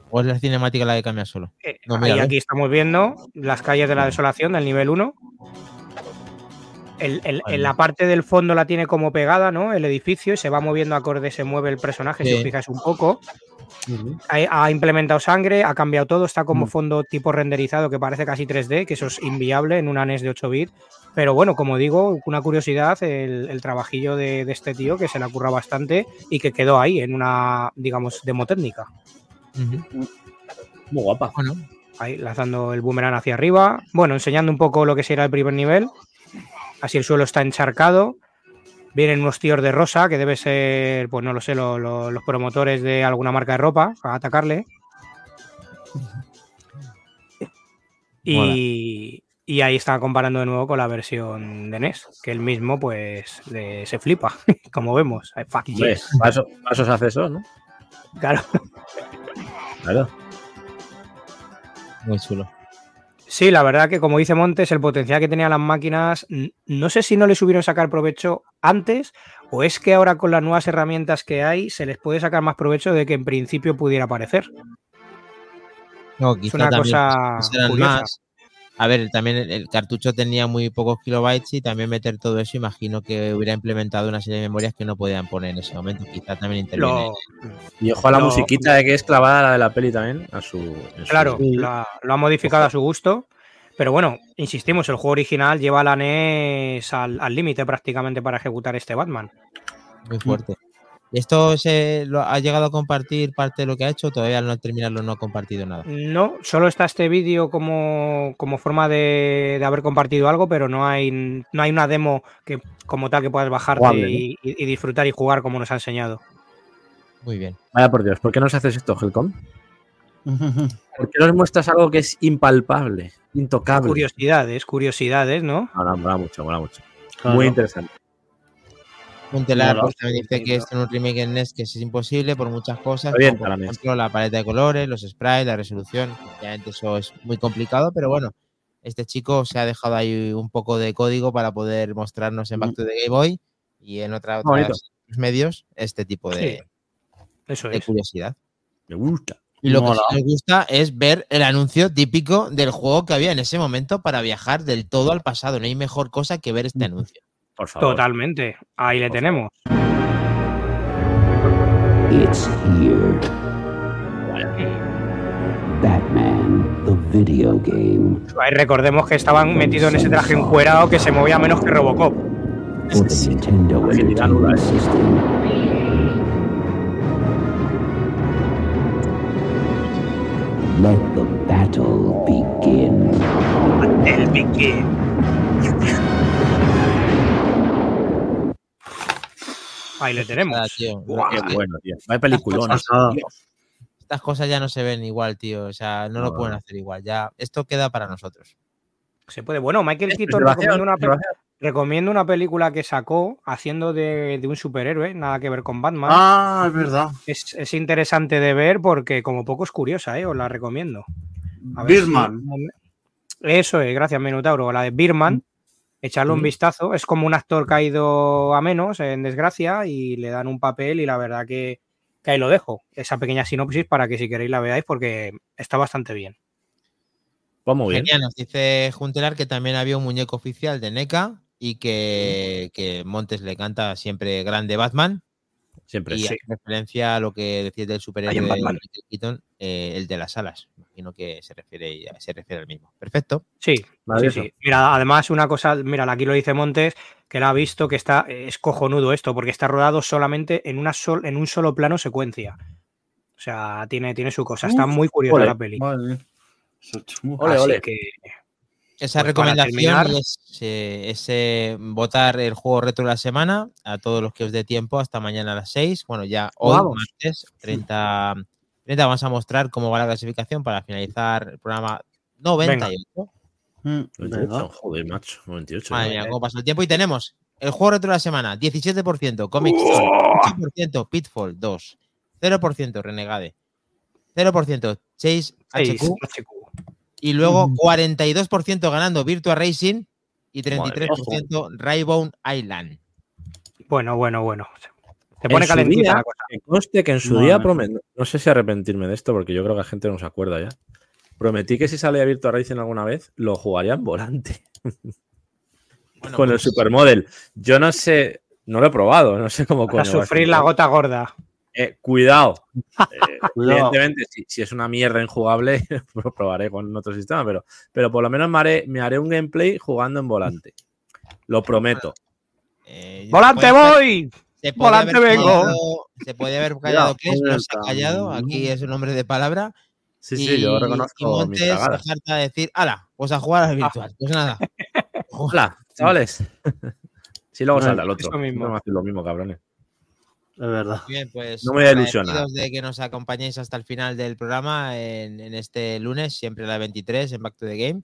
O es la cinemática la que cambia solo. Eh, No, ahí míralo. aquí estamos viendo las calles de la desolación del nivel 1. El- el- Vale. En la parte del fondo la tiene como pegada, ¿no? El edificio y se va moviendo acorde, se mueve el personaje, si os fijáis un poco. Ha, ha implementado sangre, ha cambiado todo, está como Mm. fondo tipo renderizado que parece casi 3D, que eso es inviable en una NES de 8 bits. Pero bueno, como digo, una curiosidad, el, el trabajillo de, de este tío que se le ocurra bastante y que quedó ahí en una, digamos, demo técnica. Muy guapa. Bueno, Ahí, lanzando el boomerang hacia arriba. Bueno, enseñando un poco lo que será el primer nivel. Así el suelo está encharcado. Vienen unos tíos de rosa, que debe ser, pues no lo sé, lo- lo- los promotores de alguna marca de ropa, para atacarle. Y, y ahí está comparando de nuevo con la versión de NES, que él mismo, pues, le- se flipa, como vemos. Se hace eso, ¿no? Claro. Claro. muy chulo. Sí, la verdad que como dice Montes, el potencial que tenían las máquinas, no sé si no les hubieron sacar provecho antes o es que ahora con las nuevas herramientas que hay se les puede sacar más provecho de que en principio pudiera parecer. No, Es quizá una también cosa más. A ver, también el, el cartucho tenía muy pocos kilobytes y también meter todo eso, imagino que hubiera implementado una serie de memorias que no podían poner en ese momento. Quizá también interviene. Lo- Y ojo a la Lo- musiquita de que es clavada a la de la peli también. A su, claro, lo ha, lo ha modificado a su gusto. Pero bueno, insistimos, el juego original lleva la NES al límite prácticamente para ejecutar este Batman. Muy fuerte. ¿Y esto se lo ha llegado a compartir parte de lo que ha hecho? Todavía al no terminarlo no ha compartido nada. No, solo está este vídeo como, como forma de, de haber compartido algo, pero no hay, no hay una demo que como tal que puedas bajarte ¿no? y, disfrutar y jugar como nos ha enseñado. Muy bien. Vaya por Dios, ¿por qué nos haces esto, Helcom? ¿Por qué nos muestras algo que es impalpable, intocable? Curiosidades, curiosidades, ¿no? Mola, mola mucho, mola mucho. Claro. Muy interesante. Montelar Mola. pues, también dice que esto en un remake en NES que es imposible por muchas cosas, bien, como por ejemplo la paleta de colores, los sprites, la resolución. Obviamente eso es muy complicado, pero bueno, este chico se ha dejado ahí un poco de código para poder mostrarnos en Back to the Game Boy y en otra- otros medios este tipo de, Eso de es. curiosidad. Me gusta. Y lo Mola. que sí nos gusta es ver el anuncio típico del juego que había en ese momento para viajar del todo al pasado. No hay mejor cosa que ver este anuncio. Por favor. Totalmente. Ahí le Por tenemos. It's here. Batman, the video game Ahí recordemos que estaban metidos en ese traje encuerado que se movía menos que Robocop. for the Nintendo Entertainment. System. Let the battle begin. Ahí le tenemos. Tío. Guau. Qué bueno, tío. Vaya peliculón. Pasada. Estas cosas ya no se ven igual, tío. O sea, no lo pueden hacer igual. Ya, esto queda para nosotros. Se puede. Bueno, Michael Keaton recomiendo una, recomiendo película que sacó haciendo de, de un superhéroe, nada que ver con Batman. Ah, es verdad. Es, es interesante de ver porque como poco es curiosa, ¿eh? os la recomiendo. A ver si- Birdman. Eso es, gracias Minotauro, la de Birman. Echarle un Mm. vistazo. Es como un actor caído a menos en desgracia y le dan un papel y la verdad que, que ahí lo dejo. Esa pequeña sinopsis para que si queréis la veáis porque está bastante bien. Pues muy bien. Genial, nos dice Juntelar que también había un muñeco oficial de NECA y que, que Montes le canta siempre grande Batman. Siempre Y sí. hace referencia a lo que decías del superhéroe en de Keaton, eh, el de las alas. Imagino que se refiere, se refiere al mismo. Perfecto. Sí, sí. Mira, además una cosa, mira, aquí lo dice Montes, que la ha visto que está, es cojonudo esto, porque está rodado solamente en, una sol, en un solo plano secuencia. O sea, tiene, tiene su cosa. Está muy curiosa ole. la peli. Ole, Así ole. que Esa Pues recomendación terminar- es, eh, es, eh, votar el juego retro de la semana a todos los que os dé tiempo hasta mañana a las 6. Bueno, ya hoy, Vamos. martes 30, 30, vamos a mostrar cómo va la clasificación para finalizar el programa 98. Mm, 98, venga. joder, macho. 98. Madre mía, cómo pasa el tiempo. Y tenemos el juego retro de la semana: 17%, Comic Zone, 8%, Pitfall 2, 0% Renegade, 0% Chase HQ. Y luego 42% ganando Virtua Racing y Madre 33% Raybone Island. Bueno, bueno, bueno. Se En pone su calentita día, la cosa. Que conste que en su Madre día prometí, no sé si arrepentirme de esto, porque yo creo que la gente no se acuerda ya. Prometí que si salía Virtua Racing alguna vez, lo jugaría en volante. Bueno, con el pues, Supermodel. Yo no sé, no lo he probado, no sé cómo Para coño sufrir la gota gorda. Eh, cuidado. Eh, Cuidado. evidentemente, si, si es una mierda injugable, lo probaré con otro sistema, pero, pero por lo menos me haré, me haré un gameplay jugando en volante. Lo prometo. eh, ¡Volante voy! Se ¡Volante vengo! callado- Se puede haber callado que es, no se ha callado. Aquí es un hombre de palabra. Sí, y, sí, yo y reconozco mis Montes se cagadas. harta de decir, ¡hala! Pues a jugar al virtual. Pues nada. Hola, chavales. Sí, luego No, sale al eso otro. mismo. No lo mismo, cabrones. Es verdad. Bien, pues No me voy a ilusionar. agradecidos de que nos acompañéis hasta el final del programa en, en este lunes, siempre a las 23 en Back to the Game.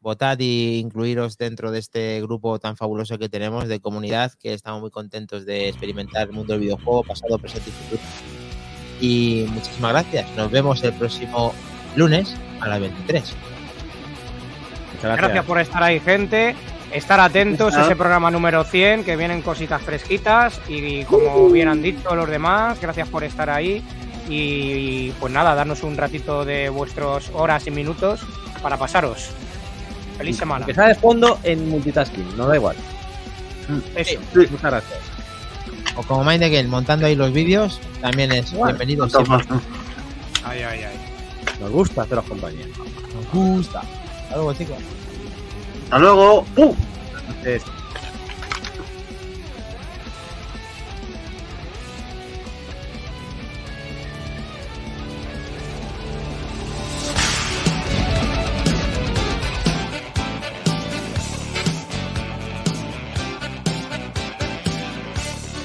Votad y incluiros dentro de este grupo tan fabuloso que tenemos de comunidad, que estamos muy contentos de experimentar el mundo del videojuego, pasado, presente y futuro. Y muchísimas gracias. Nos vemos el próximo lunes a las 23. Muchas Gracias gracias. por estar ahí, gente. Estar atentos a ese programa número 100, que vienen cositas fresquitas. Y como bien han dicho los demás, gracias por estar ahí. Y pues nada, darnos un ratito de vuestras horas y minutos para pasaros. Feliz semana. Que sea de fondo en multitasking, no da igual. Eso. Muchas gracias. O como Mind the Game, montando ahí los vídeos, también es bienvenido. Otra siempre. más, ¿no? Ay, ay, ay. Nos gusta haceros compañía. Nos gusta. Hasta luego, chicos. Hasta luego. ¡Uh!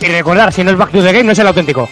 Y recordar, si no es Back to the Game, no es el auténtico.